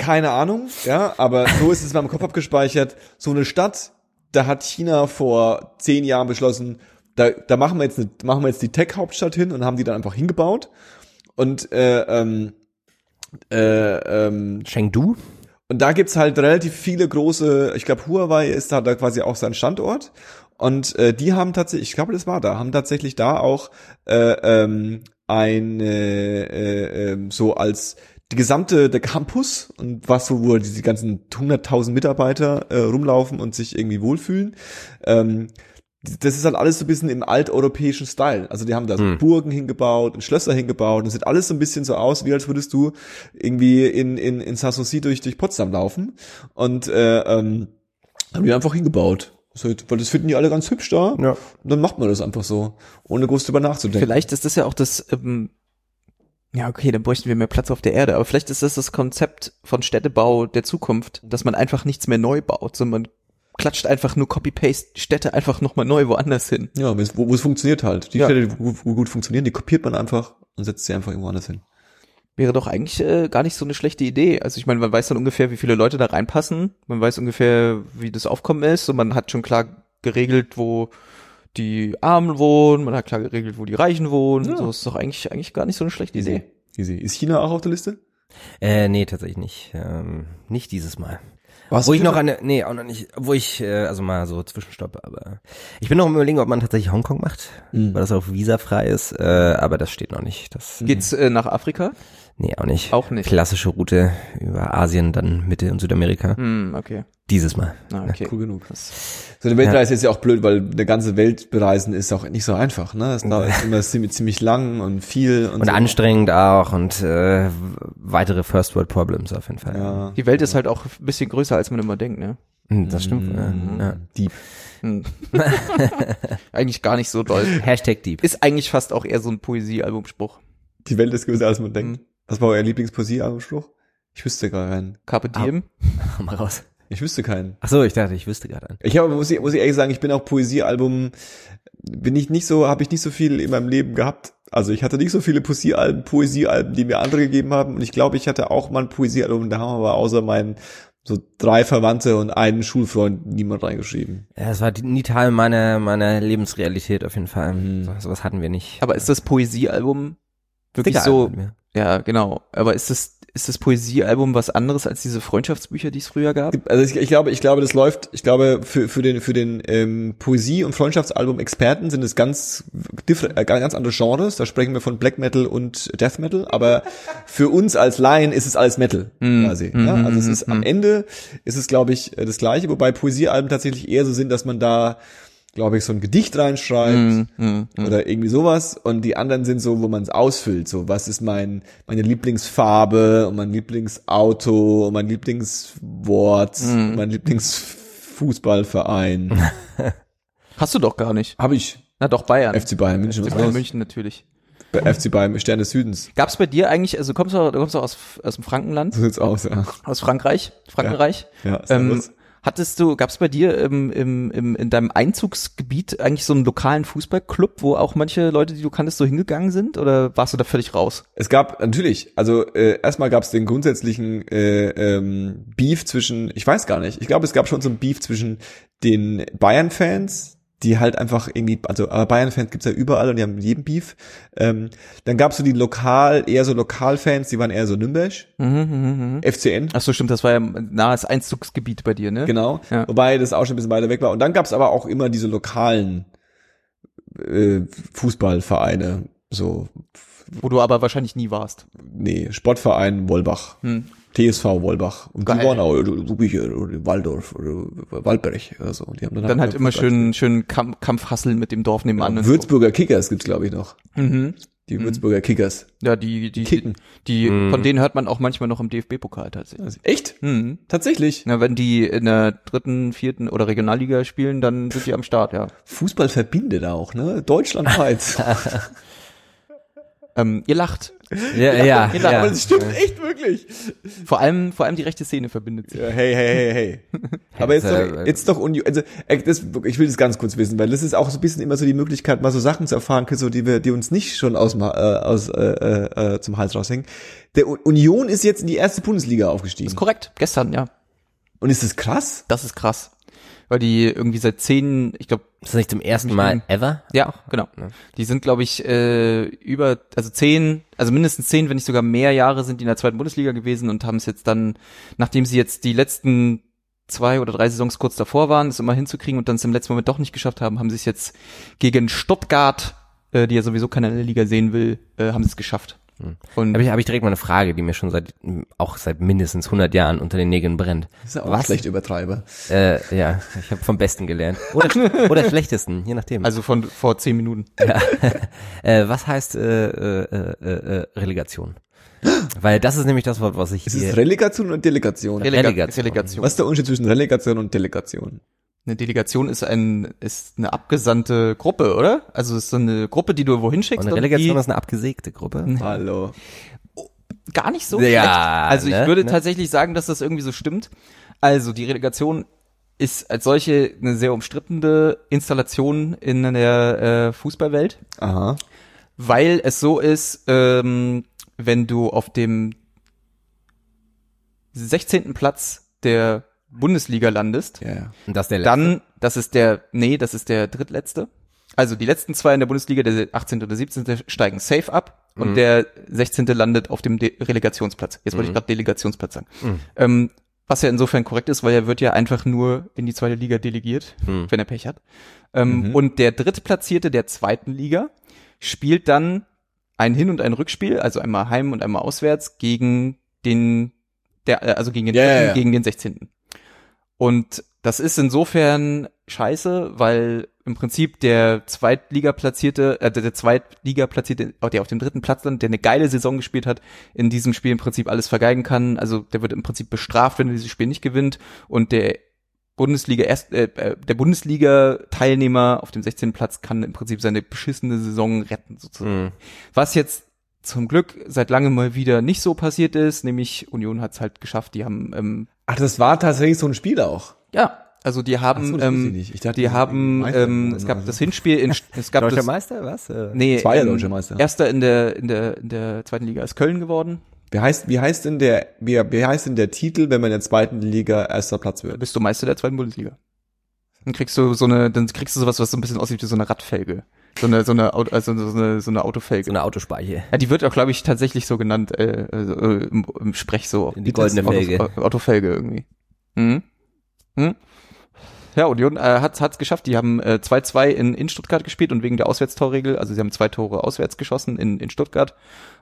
keine Ahnung, ja, aber so ist es in meinem Kopf abgespeichert. So eine Stadt, da hat China vor zehn Jahren beschlossen, da, da machen wir jetzt eine, machen wir jetzt die Tech-Hauptstadt hin und haben die dann einfach hingebaut. Und äh, ähm, äh, ähm, Chengdu? Und da gibt's halt relativ viele große, ich glaube Huawei ist da, da quasi auch sein Standort. Und äh, die haben tatsächlich, ich glaube, das war da, haben tatsächlich da auch äh, ähm, ein äh, äh, so als die gesamte der Campus und was so, wo diese ganzen 100.000 Mitarbeiter äh, rumlaufen und sich irgendwie wohlfühlen. Ähm, das ist halt alles so ein bisschen im alteuropäischen Style. Also die haben da so Hm. Burgen hingebaut und Schlösser hingebaut und es sieht alles so ein bisschen so aus, wie als würdest du irgendwie in, in, in Sanssouci durch, durch Potsdam laufen. Und äh, ähm, haben die einfach hingebaut. So, weil das finden die alle ganz hübsch da. Ja. Und dann macht man das einfach so, ohne groß drüber nachzudenken. Vielleicht ist das ja auch das, ähm, ja okay, dann bräuchten wir mehr Platz auf der Erde, aber vielleicht ist das das Konzept von Städtebau der Zukunft, dass man einfach nichts mehr neu baut, sondern man klatscht einfach nur Copy-Paste Städte einfach nochmal neu woanders hin. Ja, wo, wo es funktioniert halt. Die Ja. Städte, wo, wo gut funktionieren, die kopiert man einfach und setzt sie einfach irgendwo anders hin. Wäre doch eigentlich äh, gar nicht so eine schlechte Idee. Also ich meine, man weiß dann ungefähr, wie viele Leute da reinpassen, man weiß ungefähr, wie das Aufkommen ist und man hat schon klar geregelt, wo die Armen wohnen, man hat klar geregelt, wo die Reichen wohnen. Ja. So ist doch eigentlich eigentlich gar nicht so eine schlechte Idee. Easy. Ist China auch auf der Liste? Äh, nee, tatsächlich nicht. Ähm, nicht dieses Mal. Was Wo ich noch eine, nee, auch noch nicht, wo ich, äh, also mal so Zwischenstopp, aber ich bin noch am überlegen, ob man tatsächlich Hongkong macht, Mhm. weil das auch visafrei ist, äh, aber das steht noch nicht. Das, Geht's äh, nach Afrika? Nee, auch nicht. Auch nicht. Klassische Route über Asien, dann Mitte- und Südamerika. Hm, okay. Dieses Mal. Ah, okay. Cool genug. So eine Weltreise ist ja auch blöd, weil eine ganze Welt bereisen ist auch nicht so einfach. Ne? Das dauert immer ziemlich, ziemlich lang und viel und, Und so. anstrengend auch und äh, weitere First World Problems auf jeden Fall. Ja. Die Welt ist halt auch ein bisschen größer, als man immer denkt, ne? Hm, Das stimmt. Mhm. Ja. Deep. Hm. eigentlich gar nicht so doll. Hashtag Deep. Ist eigentlich fast auch eher so ein Poesiealbumspruch. Die Welt ist größer, als man denkt. Was war euer Lieblingspoesie-Albumspruch? Ich wüsste gar keinen. Carpe Diem. Hau mal raus. Ich wüsste keinen. Ach so, ich dachte, ich wüsste gerade einen. Ich habe, muss ich, muss ich ehrlich sagen, ich bin auch Poesiealbum, bin ich nicht so, habe ich nicht so viel in meinem Leben gehabt. Also ich hatte nicht so viele Poesiealben, Poesiealben, die mir andere gegeben haben. Und ich glaube, ich hatte auch mal ein Poesiealbum, da haben aber außer meinen so drei Verwandte und einen Schulfreund niemand reingeschrieben. Ja, das war die- nie Teil meiner, meiner Lebensrealität auf jeden Fall. Mhm. So, sowas hatten wir nicht. Aber ist das Poesiealbum wirklich Sticker so? Ja, genau. Aber ist das, ist das Poesiealbum was anderes als diese Freundschaftsbücher, die es früher gab? Also ich, ich glaube, ich glaube, das läuft, ich glaube, für, für den, für den ähm, Poesie- und Freundschaftsalbum-Experten sind es ganz, äh, ganz andere Genres. Da sprechen wir von Black Metal und Death Metal. Aber für uns als Laien ist es alles Metal Mm, quasi. mm, ja? Also es ist mm. am Ende ist es, glaube ich, äh, das Gleiche, wobei Poesiealben tatsächlich eher so sind, dass man da, glaube ich, so ein Gedicht reinschreibt. Hm, hm, hm. Oder irgendwie sowas. Und die anderen sind so, wo man es ausfüllt. So, was ist mein, meine Lieblingsfarbe und mein Lieblingsauto und mein Lieblingswort Mhm. und mein Lieblingsfußballverein. Hast du doch gar nicht. Habe ich. Na doch, Bayern. FC Bayern München. FC Bayern? München natürlich. FC Bayern Stern des Südens. Gab's bei dir eigentlich, also kommst du, du kommst doch aus, aus dem Frankenland, So sieht's aus, ja. aus Frankreich, Frankenreich. Ja, Ähm, servus. Hattest du, gab's bei dir im, im, im, in deinem Einzugsgebiet eigentlich so einen lokalen Fußballclub, wo auch manche Leute, die du kanntest, so hingegangen sind? Oder warst du da völlig raus? Es gab natürlich, also äh, erstmal gab es den grundsätzlichen äh, ähm, Beef zwischen, ich weiß gar nicht, ich glaube, es gab schon so ein Beef zwischen den Bayern-Fans, die halt einfach irgendwie, also aber Bayern-Fans gibt's ja überall und die haben jeden Beef. Ähm, dann gab's so die lokal, eher so Lokalfans, die waren eher so Nürnberg, Mhm, mhm, mhm. FCN. Ach so, stimmt, das war ja nahes Einzugsgebiet bei dir, ne? Genau. Ja. Wobei das auch schon ein bisschen weiter weg war. Und dann gab's aber auch immer diese lokalen äh, Fußballvereine, so, Wo du aber wahrscheinlich nie warst. nee, Sportverein Wolbach. Hm. TSV Wolbach. Und Geil. die waren auch, oder Rubiche, oder Waldorf, oder Waldberg, oder so. Und die haben dann, Dann halt immer Fußball schön, schön Kampf, Kampfhasseln mit dem Dorf nebenan. gespielt. und Würzburger Kickers gibt's glaube ich noch. so. Mhm. Die Würzburger Kickers. Ja, die, die, Kicken. die, Mhm. von denen hört man auch manchmal noch im DFB-Pokal tatsächlich. Echt? Mhm. Tatsächlich. Na, wenn die in der dritten, vierten oder Regionalliga spielen, dann sind die am Start, ja. Fußball verbindet auch, ne? Deutschlandweit. Ähm, ihr lacht. Ja, ja, Genau. ja. Aber das stimmt echt wirklich. Vor allem, vor allem die rechte Szene verbindet sich. Ja, hey, hey, hey, hey. Aber jetzt doch, jetzt doch Union, also äh, das, ich will das ganz kurz wissen, weil das ist auch so ein bisschen immer so die Möglichkeit, mal so Sachen zu erfahren, so die wir, die uns nicht schon aus, äh, aus äh, äh, äh, zum Hals raushängen. Der Union ist jetzt in die erste Bundesliga aufgestiegen. Ist korrekt. Gestern, ja. Und ist das krass? Das ist krass. Weil die irgendwie seit zehn, ich glaube, Das ist nicht zum ersten Mal ever. ja, genau. Die sind, glaube ich, äh, über, also zehn, also mindestens zehn, wenn nicht sogar mehr Jahre sind die in der zweiten Bundesliga gewesen und haben es jetzt dann, nachdem sie jetzt die letzten zwei oder drei Saisons kurz davor waren, es immer hinzukriegen und dann es im letzten Moment doch nicht geschafft haben, haben sie es jetzt gegen Stuttgart, äh, die ja sowieso der Liga sehen will, äh, haben sie es geschafft. Und Habe ich, hab ich direkt mal eine Frage, die mir schon seit auch seit mindestens 100 Jahren unter den Nägeln brennt. Ist ja auch Was? schlecht Übertreiber. Äh, ja, ich habe vom Besten gelernt. Oder, oder schlechtesten, je nachdem. also von vor zehn Minuten. äh, was heißt äh, äh, äh, äh, Relegation? Weil das ist nämlich das Wort, was ich Ist hier... es Relegation und Delegation? Relega Relegation. Relegation. Was ist der Unterschied zwischen Relegation und Delegation? Eine Delegation ist ein ist eine abgesandte Gruppe, oder? Also es ist so eine Gruppe, die du wohin schickst. und eine Relegation die ist eine abgesägte Gruppe. Hallo. gar nicht so Ja, schlecht. Also ich ne, würde ne? tatsächlich sagen, dass das irgendwie so stimmt. Also die Relegation ist als solche eine sehr umstrittene Installation in der äh, Fußballwelt, Aha. weil es so ist, ähm, wenn du auf dem 16. Platz der Bundesliga landest, Ja, ja. Und das ist der dann, das ist der, nee, das ist der drittletzte. Also die letzten zwei in der Bundesliga, der 18. oder 17. steigen safe ab und der 16. landet auf dem De Relegationsplatz. Jetzt wollte ich gerade Delegationsplatz sagen. Ähm, was ja insofern korrekt ist, weil er wird ja einfach nur in die zweite Liga delegiert, wenn er Pech hat. Ähm, Und der drittplatzierte der zweiten Liga spielt dann ein Hin- und ein Rückspiel, also einmal heim und einmal auswärts gegen den, der, äh, also gegen den Ja, ja, ja. gegen den 16. Und das ist insofern scheiße, weil im Prinzip der Zweitligaplatzierte, äh, der Zweitligaplatzierte, äh, der auf dem dritten Platz landet, der eine geile Saison gespielt hat, in diesem Spiel im Prinzip alles vergeigen kann. Also der wird im Prinzip bestraft, wenn er dieses Spiel nicht gewinnt. Und der Bundesliga erst, äh, äh, der Bundesliga-Teilnehmer auf dem 16. Platz kann im Prinzip seine beschissene Saison retten, sozusagen. Mhm. Was jetzt zum Glück seit langem mal wieder nicht so passiert ist, nämlich Union hat es halt geschafft, die haben ähm, Ach, das war tatsächlich so ein Spiel auch. ja, also die haben, so, ähm, ich nicht. Ich dachte, die haben, Meister ähm, es gab oder das. Hinspiel, in, es gab Deutscher das, Meister, was? Äh, nee, Zweier ähm, deutscher Meister. Erster in der in der in der zweiten Liga ist Köln geworden. Wie heißt, wie heißt denn der, wie, wie heißt denn der Titel, wenn man in der zweiten Liga erster Platz wird? bist du Meister der zweiten Bundesliga. Dann kriegst du so eine, dann kriegst du sowas, was so ein bisschen aussieht wie so eine Radfelge, so eine so eine also so eine so eine Autofelge. so eine Autospeiche. ja, die wird auch, glaube ich, tatsächlich so genannt, äh, also, äh, im, im Sprech so. Die goldene Felge. Auto- Autofelge irgendwie. Mhm. Mhm. Ja, Union äh, hat hat's geschafft. Die haben äh, 2-2 in, in Stuttgart gespielt und wegen der Auswärtstorregel, also sie haben zwei Tore auswärts geschossen in, in Stuttgart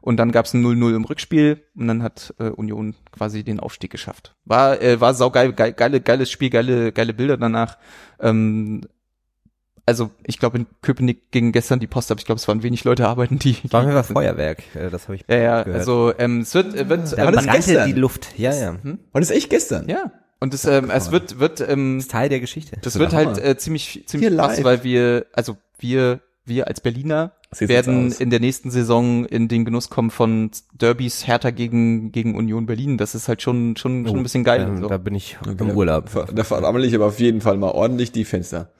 und dann gab's ein 0-0 im Rückspiel und dann hat äh, Union quasi den Aufstieg geschafft. War äh, war saugeil, geil, geile geiles Spiel, geile geile Bilder danach. Ähm, also ich glaube in Köpenick ging gestern die Post ab. Ich glaube, es waren wenig Leute arbeiten, die. War mir was Feuerwerk, äh, das habe ich ja, ja, gehört. also ähm, es wird, äh, wird da ähm, das brannte gestern? die Luft. Ja, ja. War das echt gestern? ja und es ähm, es wird wird ähm, Das ist Teil der Geschichte. Das wird halt äh, ziemlich ziemlich Hier krass, live. weil wir also wir wir als Berliner Sieht werden in der nächsten Saison in den Genuss kommen von Derbys Hertha gegen gegen Union Berlin. Das ist halt schon schon schon ein bisschen geil. Ähm, so. Da bin ich im Urlaub. Da verrammel ich aber auf jeden Fall mal ordentlich die Fenster.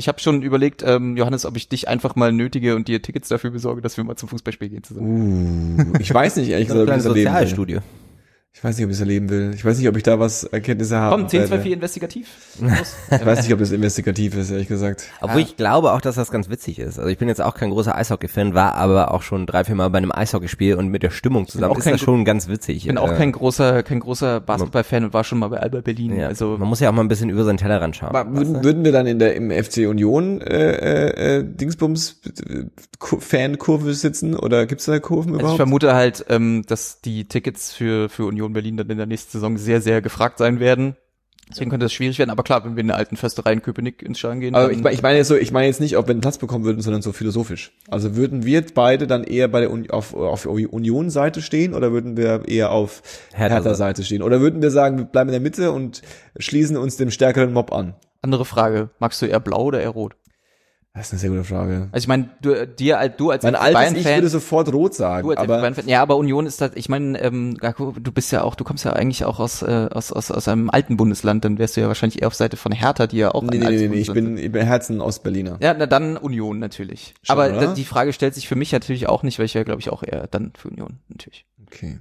Ich habe schon überlegt, ähm, Johannes, ob ich dich einfach mal nötige und dir Tickets dafür besorge, dass wir mal zum Fußballspiel gehen zusammen. Uh, ich weiß nicht, ehrlich gesagt, wie kleines das erleben will. Sozialstudio. Ich weiß nicht, ob ich es erleben will. Ich weiß nicht, ob ich da was Erkenntnisse habe. Komm, 10, 2, 4 investigativ. Ich weiß nicht, ob das investigativ ist, ehrlich gesagt. Obwohl ich glaube auch, dass das ganz witzig ist. Also ich bin jetzt auch kein großer Eishockey-Fan, war aber auch schon drei, vier Mal bei einem Eishockeyspiel und mit der Stimmung zusammen auch ist kein das schon ganz witzig. Ich bin auch Äh, kein großer, kein großer Basketball-Fan und war schon mal bei Alba Berlin. ja, Also man muss ja auch mal ein bisschen über seinen Tellerrand schauen. Aber würden, würden wir dann in der im FC Union äh, äh, äh, Dingsbums Ku- Fankurve sitzen oder gibt's da Kurven Also ich überhaupt? vermute halt, ähm, dass die Tickets für, für Union Berlin dann in der nächsten Saison sehr, sehr gefragt sein werden. Deswegen könnte das schwierig werden. Aber klar, wenn wir in der alten Försterei in Köpenick ins Stadion gehen. Aber ich, ich meine jetzt so, ich meine jetzt nicht, ob wir einen Platz bekommen würden, sondern so philosophisch. Also würden wir beide dann eher bei der Uni, auf, auf Union-Seite stehen oder würden wir eher auf Hertha- Hertha-Seite stehen? Oder würden wir sagen, wir bleiben in der Mitte und schließen uns dem stärkeren Mob an? andere Frage. Magst du eher blau oder eher rot? Das ist eine sehr gute Frage. Also ich meine, du, dir, als- du als Mein altes Ich Bayern-Fan, würde sofort rot sagen, du als aber Bayern-Fan, ja, aber Union ist halt, ich meine, ähm, du bist ja auch, du kommst ja eigentlich auch aus, äh, aus, aus, aus einem alten Bundesland, dann wärst du ja wahrscheinlich eher auf Seite von Hertha, die ja auch nee, ein nee, altes nee, nee, ich bin, ich bin Herzen Ostberliner. Ja, na dann Union natürlich. Schon, Aber oder? die Frage stellt sich für mich natürlich auch nicht, weil ich ja, glaube ich, auch eher dann für Union natürlich. Okay.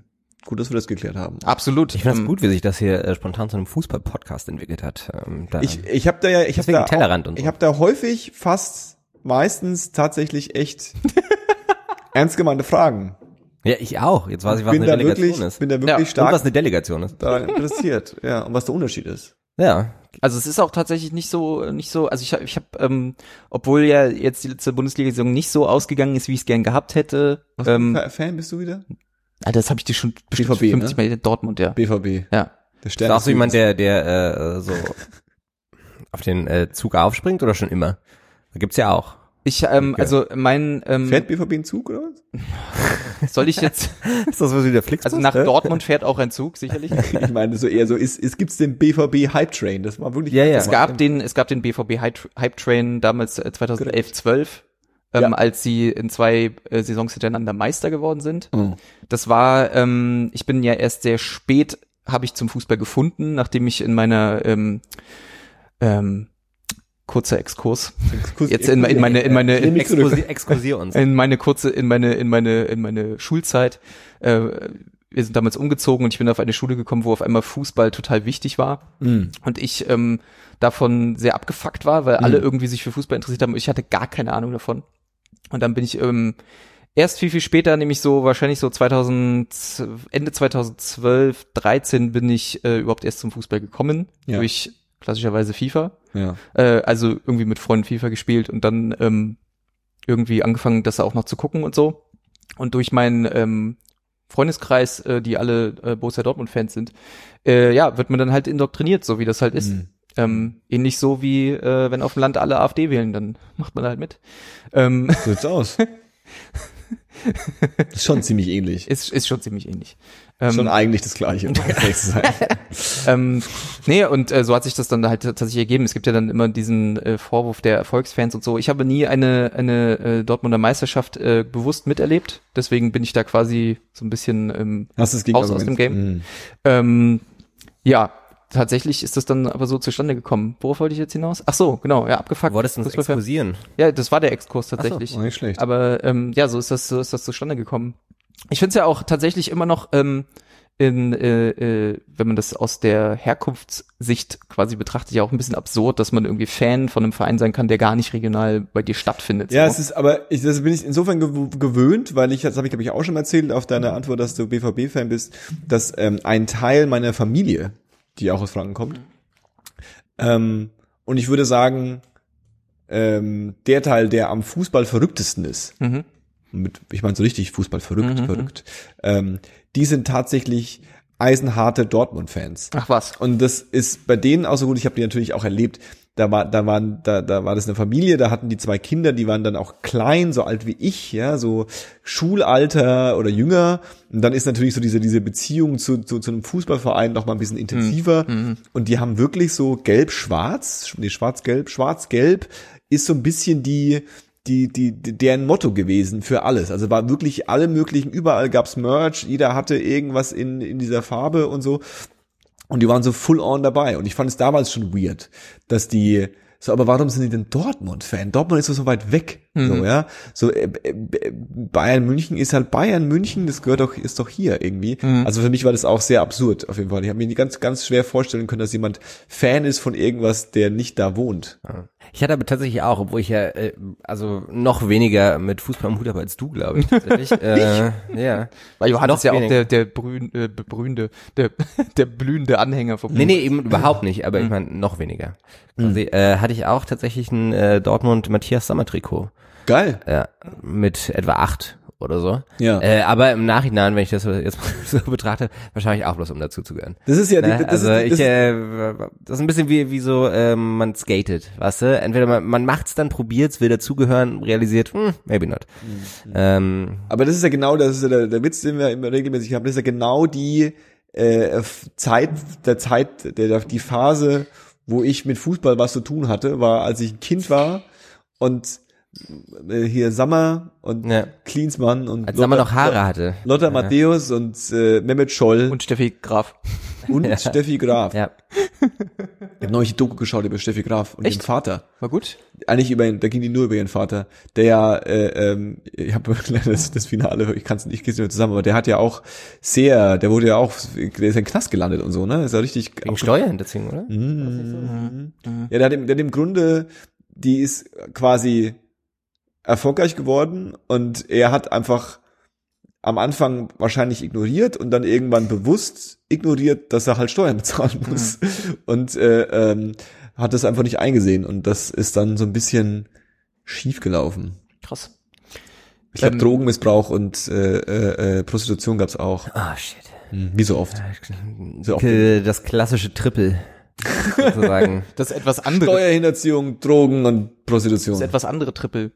Gut, dass wir das geklärt haben. Absolut. Ich finde es Ähm, gut, wie sich das hier äh, spontan zu einem Fußball-Podcast entwickelt hat. Ähm, da, Ich, ich habe da ja, ich habe da, Tellerrand und so. ich habe da häufig fast meistens tatsächlich echt ernst gemeinte Fragen. ja, ich auch. Jetzt weiß ich, was bin eine da Delegation wirklich, ist. bin da Ja, wirklich und Und stark was eine Delegation ist. daran interessiert, ja, und was der Unterschied ist. Ja. Also es ist auch tatsächlich nicht so, nicht so, also ich habe, ich hab, ähm, obwohl ja jetzt die letzte Bundesliga-Saison nicht so ausgegangen ist, wie ich es gern gehabt hätte, Was ähm, Fan bist du wieder? Ah, das habe ich dir schon bestimmt BVB, 50 Mal Dortmund, ja. BVB. Ja. Der Ist Stern auch so jemand, der, der äh, so auf den äh, Zug aufspringt oder schon immer? Da gibt's ja auch. Ich, ähm, also mein, ähm, Fährt BVB einen Zug oder was? soll ich jetzt, Ist das was wie der Flixbus? also nach Dortmund fährt auch ein Zug, sicherlich. Ich meine, so eher so ist, es gibt's den BVB Hype Train. Das war wirklich. Ja, ja. Es gab den, es gab den BVB Hype, Hype Train damals äh, 2011, 12, ähm, Ja. als sie in zwei äh, Saisons hintereinander Meister geworden sind. Oh. Das war, ähm, ich bin ja erst sehr spät, habe ich zum Fußball gefunden, nachdem ich in meiner ähm, ähm, kurzer Exkurs Exkurs- jetzt in, in meine in meine in, exkursier uns. in meine kurze in meine in meine in meine Schulzeit äh, wir sind damals umgezogen und ich bin auf eine Schule gekommen, wo auf einmal Fußball total wichtig war Mhm. und ich ähm, davon sehr abgefuckt war, weil alle irgendwie sich für Fußball interessiert haben. Ich hatte gar keine Ahnung davon. Und dann bin ich ähm, erst viel, viel später, nämlich so wahrscheinlich so 2000, Ende 2012, 13 bin ich äh, überhaupt erst zum Fußball gekommen, Ja. durch klassischerweise FIFA. Ja. Äh, also irgendwie mit Freunden FIFA gespielt und dann ähm, irgendwie angefangen, das auch noch zu gucken und so. Und durch meinen ähm, Freundeskreis, äh, die alle äh, Borussia Dortmund-Fans sind, äh, ja, wird man dann halt indoktriniert, so wie das halt ist. Mhm. Ähm, ähnlich so wie äh, wenn auf dem Land alle AfD wählen, dann macht man halt mit. Ähm, So sieht's aus. Ist schon ziemlich ähnlich. ist, ist schon ziemlich ähnlich. Schon Ähm, eigentlich das Gleiche, um ähm, nee, und äh, so hat sich das dann halt tatsächlich ergeben. Es gibt ja dann immer diesen äh, Vorwurf der Erfolgsfans und so. Ich habe nie eine, eine äh, Dortmunder Meisterschaft äh, bewusst miterlebt. Deswegen bin ich da quasi so ein bisschen ähm, Hast Raus aus dem Game. Mhm. Ähm, ja, tatsächlich ist das dann aber so zustande gekommen. Worauf wollte ich jetzt hinaus? Ach so, genau, ja, abgefuckt. Du wolltest uns Fußballfan. exkursieren. Ja, das war der Exkurs tatsächlich. Oh, nicht schlecht. Aber ähm, ja, so ist das, so ist das zustande gekommen. Ich finde es ja auch tatsächlich immer noch ähm, in, äh, äh, wenn man das aus der Herkunftssicht quasi betrachtet, ja auch ein bisschen absurd, dass man irgendwie Fan von einem Verein sein kann, der gar nicht regional bei dir stattfindet. Ja, so. es ist, aber ich, das bin ich insofern gew gewöhnt, weil ich, das habe ich glaube ich auch schon mal erzählt auf deine Antwort, dass du BVB-Fan bist, dass ähm, ein Teil meiner Familie, die auch aus Franken kommt, ähm, und ich würde sagen, ähm, der Teil, der am Fußball verrücktesten ist, Mhm. mit, ich meine so richtig Fußball verrückt, Mhm. verrückt, ähm, die sind tatsächlich eisenharte Dortmund-Fans. Ach was. Und das ist bei denen auch so gut. Ich habe die natürlich auch erlebt. Da war, da waren, da, da war das eine Familie. Da hatten die zwei Kinder, die waren dann auch klein, so alt wie ich, ja, so Schulalter oder jünger. Und dann ist natürlich so diese diese Beziehung zu zu, zu einem Fußballverein noch mal ein bisschen intensiver. Und die haben wirklich so gelb-schwarz, nee, schwarz-gelb, schwarz-gelb ist so ein bisschen die die, die, die, deren Motto gewesen für alles. Also war wirklich alle möglichen, überall gab's Merch, jeder hatte irgendwas in, in dieser Farbe und so. Und die waren so full on dabei. Und ich fand es damals schon weird, dass die, So, aber warum sind die denn Dortmund-Fan? Dortmund ist so weit weg, so, ja. So, äh, äh, Bayern München ist halt Bayern München, das gehört doch, ist doch hier irgendwie. Also für mich war das auch sehr absurd, auf jeden Fall. Ich habe mir ganz, ganz schwer vorstellen können, dass jemand Fan ist von irgendwas, der nicht da wohnt. Ich hatte aber tatsächlich auch, obwohl ich ja äh, also noch weniger mit Fußball am Hut habe als du, glaube ich. Tatsächlich. äh, ja. Weil Johannes ja auch der, der brühen, äh, bebrühende, der, der blühende Anhänger vom Nee, nee, eben überhaupt nicht, aber ich meine noch weniger. Quasi, äh, hatte ich auch tatsächlich ein äh, Dortmund Matthias Sommer Trikot. Geil. Ja, mit etwa acht oder so. Ja. Äh, aber im Nachhinein, wenn ich das jetzt mal so betrachte, wahrscheinlich auch bloß um dazuzugehören. Das ist ja, die, Ne? das also ist, das ich, äh, das ist ein bisschen wie wie so ähm, man skatet, weißt du? Entweder man, man macht's dann, probiert's, will dazugehören, realisiert, hm, maybe not. Mhm. Ähm, Aber das ist ja genau, das ist ja der, der Witz, den wir immer regelmäßig haben. Das ist ja genau die äh, Zeit, der Zeit, der die Phase, wo ich mit Fußball was zu tun hatte, war, als ich ein Kind war und äh, hier Sammer und Ja. Klinsmann und als Sammer noch Haare hatte. Lothar Matthäus und äh, Mehmet Scholl und, und Steffi Graf. Steffi Graf. Ja. Ich habe neulich ein Doku geschaut über Steffi Graf und Echt? ihren Vater. War gut? eigentlich über ihn, da ging die nur über ihren Vater, der ja, äh, ähm, ich habe leider das, das Finale, ich kann es nicht, ich nicht mehr zusammen, aber der hat ja auch sehr, der wurde ja auch, der ist in den Knast gelandet und so, ne? Ist ja richtig. Wegen Steuerhinterziehung, oder? Ja, der hat, im, der hat im Grunde, die ist quasi erfolgreich geworden und er hat einfach am Anfang wahrscheinlich ignoriert und dann irgendwann bewusst ignoriert, dass er halt Steuern bezahlen muss und äh, ähm, hat das einfach nicht eingesehen und das ist dann so ein bisschen schief gelaufen. Krass. Ich glaube, Ähm, Drogenmissbrauch und äh, äh, äh, Prostitution gab's auch. Ah, shit. Hm, Wie so oft. So oft. Äh, Das klassische Triple, sozusagen. Das ist etwas anderes. Steuerhinterziehung, Drogen und Prostitution. Das ist etwas andere Triple.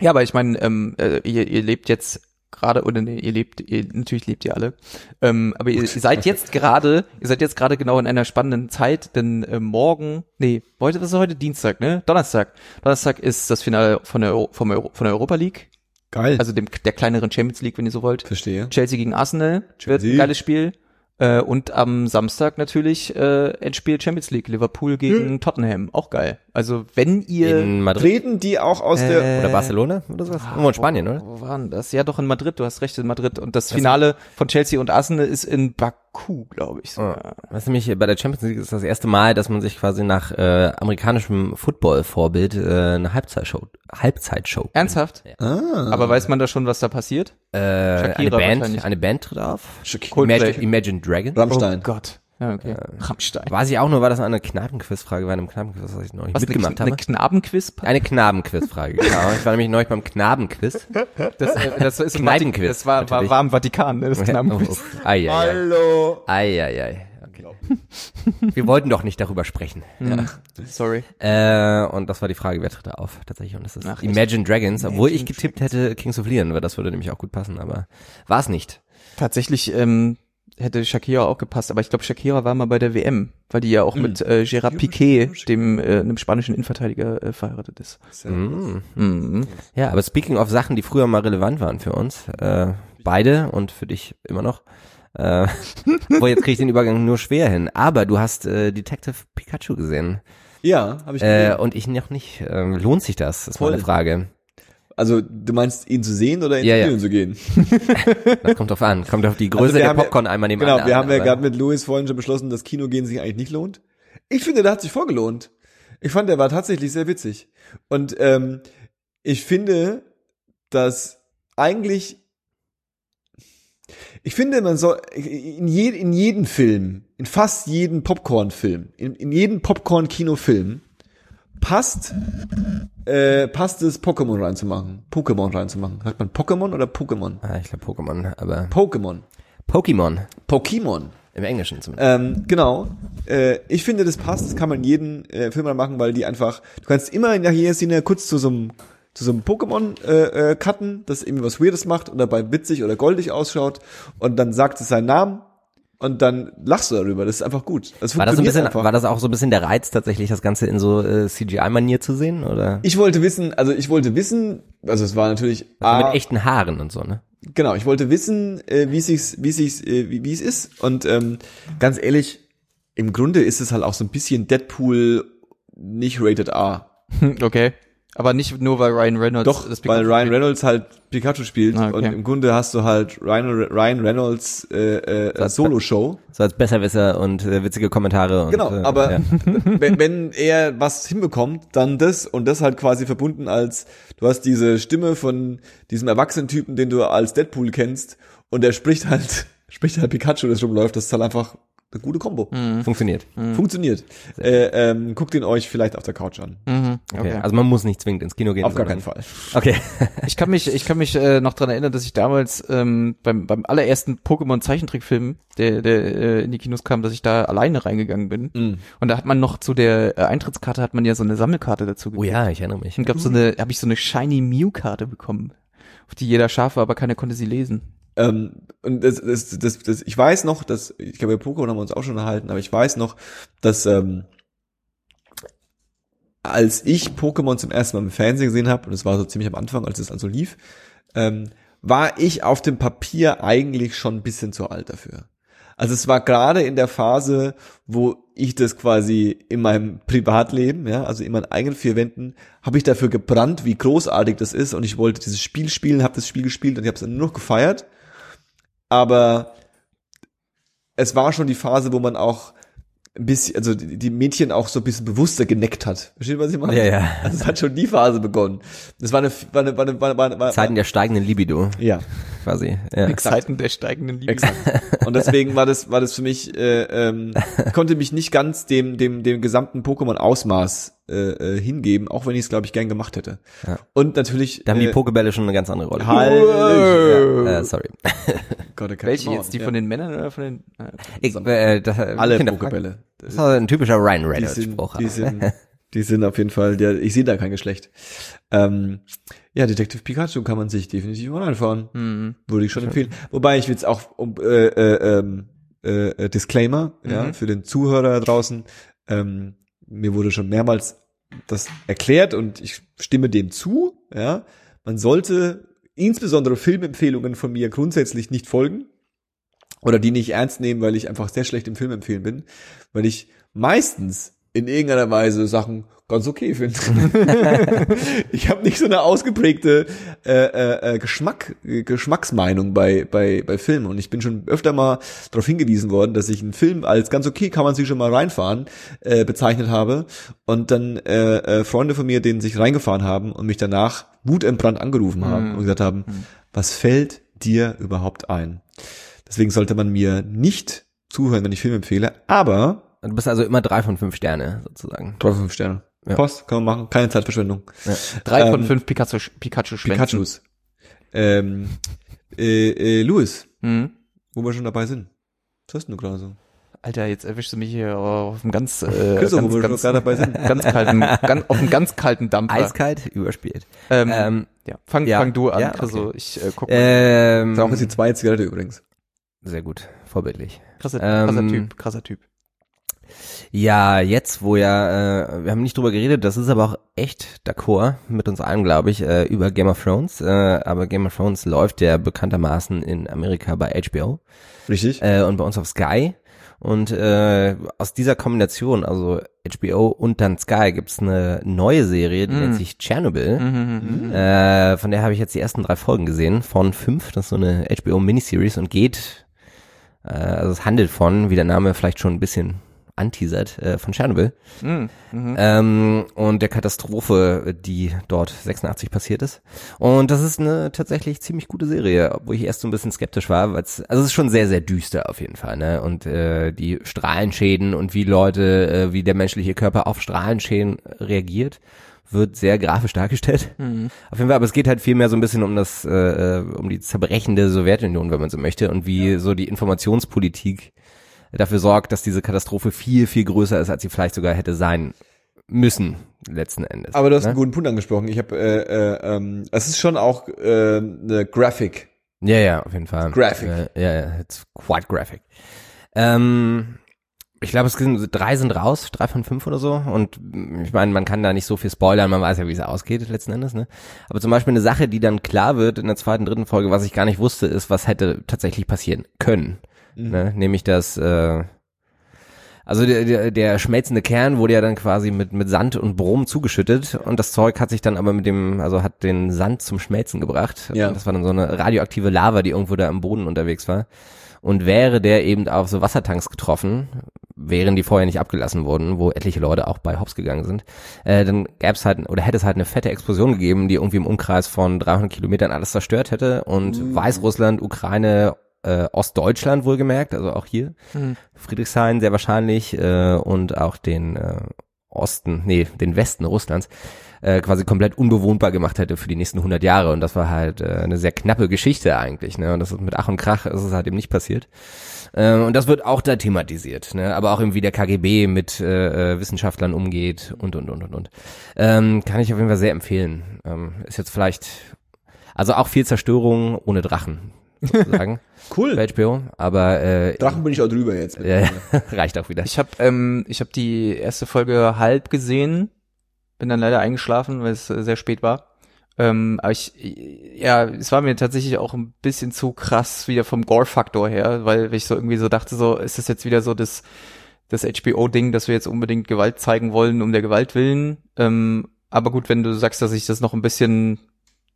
Ja, aber ich meine, ähm, äh, ihr, ihr lebt jetzt gerade, oder nee, ihr lebt, ihr, natürlich lebt ihr alle, ähm, aber ihr, ihr seid jetzt gerade, ihr seid jetzt gerade genau in einer spannenden Zeit, denn äh, morgen, nee, heute, was ist heute? Dienstag, ne? Donnerstag. Donnerstag ist das Finale von der, vom Euro, von der Europa League, Geil. also dem, der kleineren Champions League, wenn ihr so wollt. Verstehe. Chelsea gegen Arsenal wird Chelsea. ein geiles Spiel. Äh, und am Samstag natürlich äh, Endspiel Champions League, Liverpool gegen Tottenham, auch geil. Also wenn ihr In Madrid Treten die auch aus der oder Barcelona oder sowas? Irgendwo in Spanien, oder? Wo waren das? Ja, doch in Madrid. Du hast recht, in Madrid. Und das Finale von Chelsea und Arsenal ist in Baku, glaube ich. sogar. Was nämlich bei der Champions League ist das erste Mal, dass man sich quasi nach äh, amerikanischem Football-Vorbild äh, eine Halbzeitshow, Halbzeitshow. Ernsthaft? ah, Aber weiß man da schon, was da passiert? Äh, eine Shakira Band, wahrscheinlich. eine Band tritt auf. Shakira. Imagine. Imagine Dragon. Rammstein. Oh Gott. Ja, okay. Rammstein. Weiß ich auch nur, war das eine Knabenquizfrage bei einem Knabenquiz, was ich noch nicht Was, mitgemacht eine, habe. eine Knabenquiz? Eine Knabenquizfrage, genau. Ich war nämlich neulich beim Knabenquiz. Das, äh, das ist im Kneipenquiz, Vatikan. Das war, war, war im Vatikan, ne, das Oh, Knabenquiz. oh. Ei, ei, ei. Hallo. Ei, ei, ei. Okay. Wir wollten doch nicht darüber sprechen. Hm, Sorry. Äh, und das war die Frage, wer tritt da auf? Tatsächlich. Und das ist Ach? Imagine Dragons, obwohl ich getippt hätte Kings of Leon, weil das würde nämlich auch gut passen, aber war es nicht. Tatsächlich ähm, hätte Shakira auch gepasst, aber ich glaube, Shakira war mal bei der WM, weil die ja auch mit äh, Gerard Piqué, dem äh, einem spanischen Innenverteidiger, äh, verheiratet ist. Mhm. Mhm. Ja, aber speaking of Sachen, die früher mal relevant waren für uns, äh, beide und für dich immer noch, äh, wo jetzt kriege ich den Übergang nur schwer hin. Aber du hast äh, Detective Pikachu gesehen Ja, habe ich äh, gesehen. und ich noch nicht. Ähm, lohnt sich das? Das ist Voll. meine Frage. Also, du meinst, ihn zu sehen oder ins Ja, ja. Kino zu gehen? Das kommt drauf an. Kommt auf die Größe Also der haben ja- Popcorn einmal nehmen Genau, wir haben ja gerade mit Louis vorhin schon beschlossen, dass Kino gehen sich eigentlich nicht lohnt. Ich finde, der hat sich vorgelohnt. Ich fand, der war tatsächlich sehr witzig. Und ähm, ich finde, dass eigentlich ich finde, man soll in, je, in jeden Film, in fast jeden Popcorn-Film, in, in jeden Popcorn-Kinofilm passt äh, passt es Pokémon reinzumachen, Pokémon reinzumachen. Sagt man Pokémon oder Pokémon? Ah, ich glaube Pokémon, aber Pokémon, Pokémon Pokémon. im Englischen zumindest. Ähm, genau. Äh, ich finde, das passt. Das kann man in jeden äh, Film mal machen, weil die einfach. Du kannst immer nach jeder Szene kurz zu so einem zu so einem Pokémon äh, äh, cutten, das irgendwie was Weirdes macht und dabei witzig oder goldig ausschaut und dann sagt es seinen Namen und dann lachst du darüber. Das ist einfach gut. Das war das so ein bisschen, einfach. war das auch so ein bisschen der Reiz, tatsächlich das Ganze in so äh, CGI-Manier zu sehen, oder? ich wollte wissen, also ich wollte wissen, also es war natürlich Also A, mit echten Haaren und so, ne? genau, ich wollte wissen, äh, wie sich's, wie sich's, äh, wie, wie es ist. Und ähm, ganz ehrlich, im Grunde ist es halt auch so ein bisschen Deadpool nicht rated R. Okay. Aber nicht nur, weil Ryan Reynolds Doch, das weil Pikachu Ryan spielt. Reynolds halt Pikachu spielt Ah, okay. und im Grunde hast du halt Ryan, Ryan Reynolds äh, äh, Solo-Show. So als Besserwisser und äh, witzige Kommentare. Und, Genau, äh, aber ja. wenn, wenn er was hinbekommt, dann das und das halt quasi verbunden als, du hast diese Stimme von diesem Erwachsenen-Typen, den du als Deadpool kennst und der spricht halt, spricht halt Pikachu, das rumläuft, das ist halt einfach eine gute Kombo. funktioniert. Funktioniert. Äh, ähm, guckt ihn euch vielleicht auf der Couch an. Mhm, Okay. okay. Also man muss nicht zwingend ins Kino gehen. Auf gar keinen Fall. Okay. Ich kann mich, ich kann mich äh, noch dran erinnern, dass ich damals ähm, beim, beim allerersten Pokémon-Zeichentrickfilm, der, der äh, in die Kinos kam, dass ich da alleine reingegangen bin. Mhm. Und da hat man noch zu der äh, Eintrittskarte hat man ja so eine Sammelkarte dazu Oh ja, ich erinnere mich. Und gab so eine, habe ich so eine Shiny Mew-Karte bekommen, auf die jeder scharf war, aber keiner konnte sie lesen. Ähm, und das, das, das, das, ich weiß noch, dass, ich glaube, bei Pokémon haben wir uns auch schon erhalten, aber ich weiß noch, dass ähm, als ich Pokémon zum ersten Mal im Fernsehen gesehen habe, und das war so ziemlich am Anfang, als es also lief, ähm, war ich auf dem Papier eigentlich schon ein bisschen zu alt dafür. Also es war gerade in der Phase, wo ich das quasi in meinem Privatleben, ja, also in meinen eigenen vier Wänden, habe ich dafür gebrannt, wie großartig das ist und ich wollte dieses Spiel spielen, habe das Spiel gespielt und ich habe es nur noch gefeiert. Aber es war schon die Phase, wo man auch ein bisschen, also die, die Mädchen auch so ein bisschen bewusster geneckt hat. Versteht ihr, was ich meine? Ja, ja. Also es hat schon die Phase begonnen. Das war eine, war eine, war eine, war eine, war eine Zeiten der steigenden Libido, ja. quasi. Ja. Zeiten der steigenden Liebe. Exakt. Und deswegen war das, war das für mich, äh, ähm, ich konnte mich nicht ganz dem, dem, dem gesamten Pokémon-Ausmaß äh, äh, hingeben, auch wenn ich es, glaube ich, gern gemacht hätte. Ja. Und natürlich. Da haben die äh, Pokebälle schon eine ganz andere Rolle. Hallöchen. Ja, äh, sorry. Gott, der Welche jetzt? Die ja. von den Männern oder von den? Okay. Ich, äh, das, Alle Kinderfragen. Pokebälle. Das war ein typischer Ryan Die sind, die sind, die sind auf jeden Fall, der, ich sehe da kein Geschlecht. Ähm, ja, Detective Pikachu kann man sich definitiv mal anschauen. Mhm. Würde ich schon empfehlen. Wobei ich will jetzt auch um, äh, äh, ähm, äh, äh, Disclaimer, ja, Mhm. für den Zuhörer draußen. Ähm, mir wurde schon mehrmals das erklärt und ich stimme dem zu, ja. Man sollte insbesondere Filmempfehlungen von mir grundsätzlich nicht folgen oder die nicht ernst nehmen, weil ich einfach sehr schlecht im Film empfehlen bin, weil ich meistens in irgendeiner Weise Sachen ganz okay finde. ich habe nicht so eine ausgeprägte äh, äh, äh, Geschmack, Geschmacksmeinung bei, bei, bei Filmen und ich bin schon öfter mal darauf hingewiesen worden, dass ich einen Film als ganz okay, kann man sich schon mal reinfahren, äh, bezeichnet habe und dann äh, äh, Freunde von mir, denen sich reingefahren haben und mich danach wutentbrannt angerufen haben Mhm. und gesagt haben, was fällt dir überhaupt ein? Deswegen sollte man mir nicht zuhören, wenn ich Filme empfehle, aber Du bist also immer drei von fünf Sterne, sozusagen. drei von fünf Sterne. Ja. Post, kann man machen, keine Zeitverschwendung. Drei von Ähm, fünf Pikachu, Pikachu Schwänzen. Pikachus. Ähm, äh, äh, Louis, Mhm. wo wir schon dabei sind. Was hast du gerade so? Alter, jetzt erwischst du mich hier auf einem ganz, äh, ganz, wir schon ganz, gerade dabei sind. ganz kalten, ganz, auf einem ganz kalten Dampfer. Eiskalt, überspielt. Ähm, Ähm, ja, fang, ja, fang du an, ja, also ich äh, guck mal. ähm, Das ist auch die zweite Zigarette übrigens. sehr gut, vorbildlich. Krasser, ähm, krasser Typ, krasser Typ. Ja, jetzt, wo ja, äh, wir haben nicht drüber geredet, das ist aber auch echt d'accord mit uns allen, glaube ich, äh, über Game of Thrones. Äh, aber Game of Thrones läuft ja bekanntermaßen in Amerika bei HBO Richtig? äh, und bei uns auf Sky. Und äh, aus dieser Kombination, also HBO und dann Sky, gibt's eine neue Serie, die Mm. nennt sich Chernobyl. Mhm. Äh, von der habe ich jetzt die ersten drei Folgen gesehen, von fünf. Das ist so eine HBO-Miniseries und geht, äh, also es handelt von, wie der Name vielleicht schon ein bisschen anteasert, äh, von Tschernobyl. Mhm. Mhm. Ähm, und der Katastrophe, die dort 86 passiert ist. Und das ist eine tatsächlich ziemlich gute Serie, obwohl ich erst so ein bisschen skeptisch war, weil es, also es ist schon sehr, sehr düster auf jeden Fall, ne? Und äh, die Strahlenschäden und wie Leute, äh, wie der menschliche Körper auf Strahlenschäden reagiert, wird sehr grafisch dargestellt. Mhm. Auf jeden Fall, aber es geht halt viel mehr so ein bisschen um das, äh, äh, um die zerbrechende Sowjetunion, wenn man so möchte, und wie so die Informationspolitik dafür sorgt, dass diese Katastrophe viel, viel größer ist, als sie vielleicht sogar hätte sein müssen, letzten Endes. Aber du hast ne? einen guten Punkt angesprochen. Ich habe, äh, äh, ähm, es ist schon auch äh, eine Graphic. Ja, ja, auf jeden Fall. Graphic. Äh, ja, ja, it's quite graphic. Ähm, ich glaube, es sind drei sind raus, drei von fünf oder so. Und mm, ich meine, man kann da nicht so viel spoilern, man weiß ja, wie es ausgeht letzten Endes. Ne? Aber zum Beispiel eine Sache, die dann klar wird in der zweiten, dritten Folge, was ich gar nicht wusste, ist, was hätte tatsächlich passieren können. Mhm. Ne? Nämlich, dass äh, Also der, der, der schmelzende Kern wurde ja dann quasi mit, mit Sand und Brom zugeschüttet und das Zeug hat sich dann aber mit dem, also hat den Sand zum Schmelzen gebracht. Ja. Und das war dann so eine radioaktive Lava, die irgendwo da am Boden unterwegs war. Und wäre der eben auf so Wassertanks getroffen, wären die vorher nicht abgelassen wurden, wo etliche Leute auch bei Hops gegangen sind, äh, dann gäbe es halt, oder hätte es halt eine fette Explosion gegeben, die irgendwie im Umkreis von 300 Kilometern alles zerstört hätte und Weißrussland, Ukraine, äh, Ostdeutschland wohlgemerkt, also auch hier, Friedrichshain sehr wahrscheinlich äh, und auch den äh, Osten, nee, den Westen Russlands äh, quasi komplett unbewohnbar gemacht hätte für die nächsten 100 Jahre und das war halt äh, eine sehr knappe Geschichte eigentlich, ne? Und das ist mit Ach und Krach ist es halt eben nicht passiert. Äh, und das wird auch da thematisiert, ne? Aber auch eben wie der KGB mit äh, äh, Wissenschaftlern umgeht und und und und und. Ähm, kann ich auf jeden Fall sehr empfehlen. Ähm, ist jetzt vielleicht also auch viel Zerstörung ohne Drachen sozusagen Cool. bei HBO, aber äh, Drachen bin ich auch drüber jetzt. ja, reicht auch wieder. Ich habe ähm, ich habe die erste Folge halb gesehen, bin dann leider eingeschlafen, weil es äh, sehr spät war. Ähm, aber ich, ja, es war mir tatsächlich auch ein bisschen zu krass wieder vom Gore-Faktor her, weil ich so irgendwie so dachte, so ist das jetzt wieder so das das HBO-Ding, dass wir jetzt unbedingt Gewalt zeigen wollen um der Gewalt willen. Ähm, aber gut, wenn du sagst, dass sich das noch ein bisschen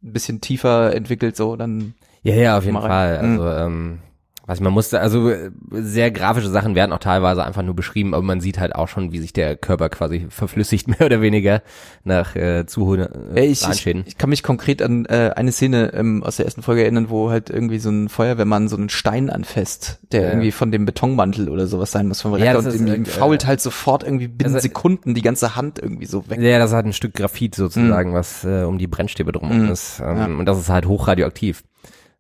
ein bisschen tiefer entwickelt, so dann Ja, ja, auf jeden Mal Fall. rein. Also, ähm, was man musste, also äh, sehr grafische Sachen werden auch teilweise einfach nur beschrieben, aber man sieht halt auch schon, wie sich der Körper quasi verflüssigt, mehr oder weniger, nach äh, zu hohen Ja, äh, ich, ich, ich kann mich konkret an äh, eine Szene ähm, aus der ersten Folge erinnern, wo halt irgendwie so ein Feuerwehrmann so einen Stein anfasst, der Ja. irgendwie von dem Betonmantel oder sowas sein muss vom Ja, Retter das und ist, ihm äh, fault halt sofort irgendwie binnen also- Sekunden die ganze Hand irgendwie so weg. Ja, das ist halt ein Stück Graphit sozusagen, was äh, um die Brennstäbe drum Mhm. ist. Ähm, Ja. Und das ist halt hochradioaktiv.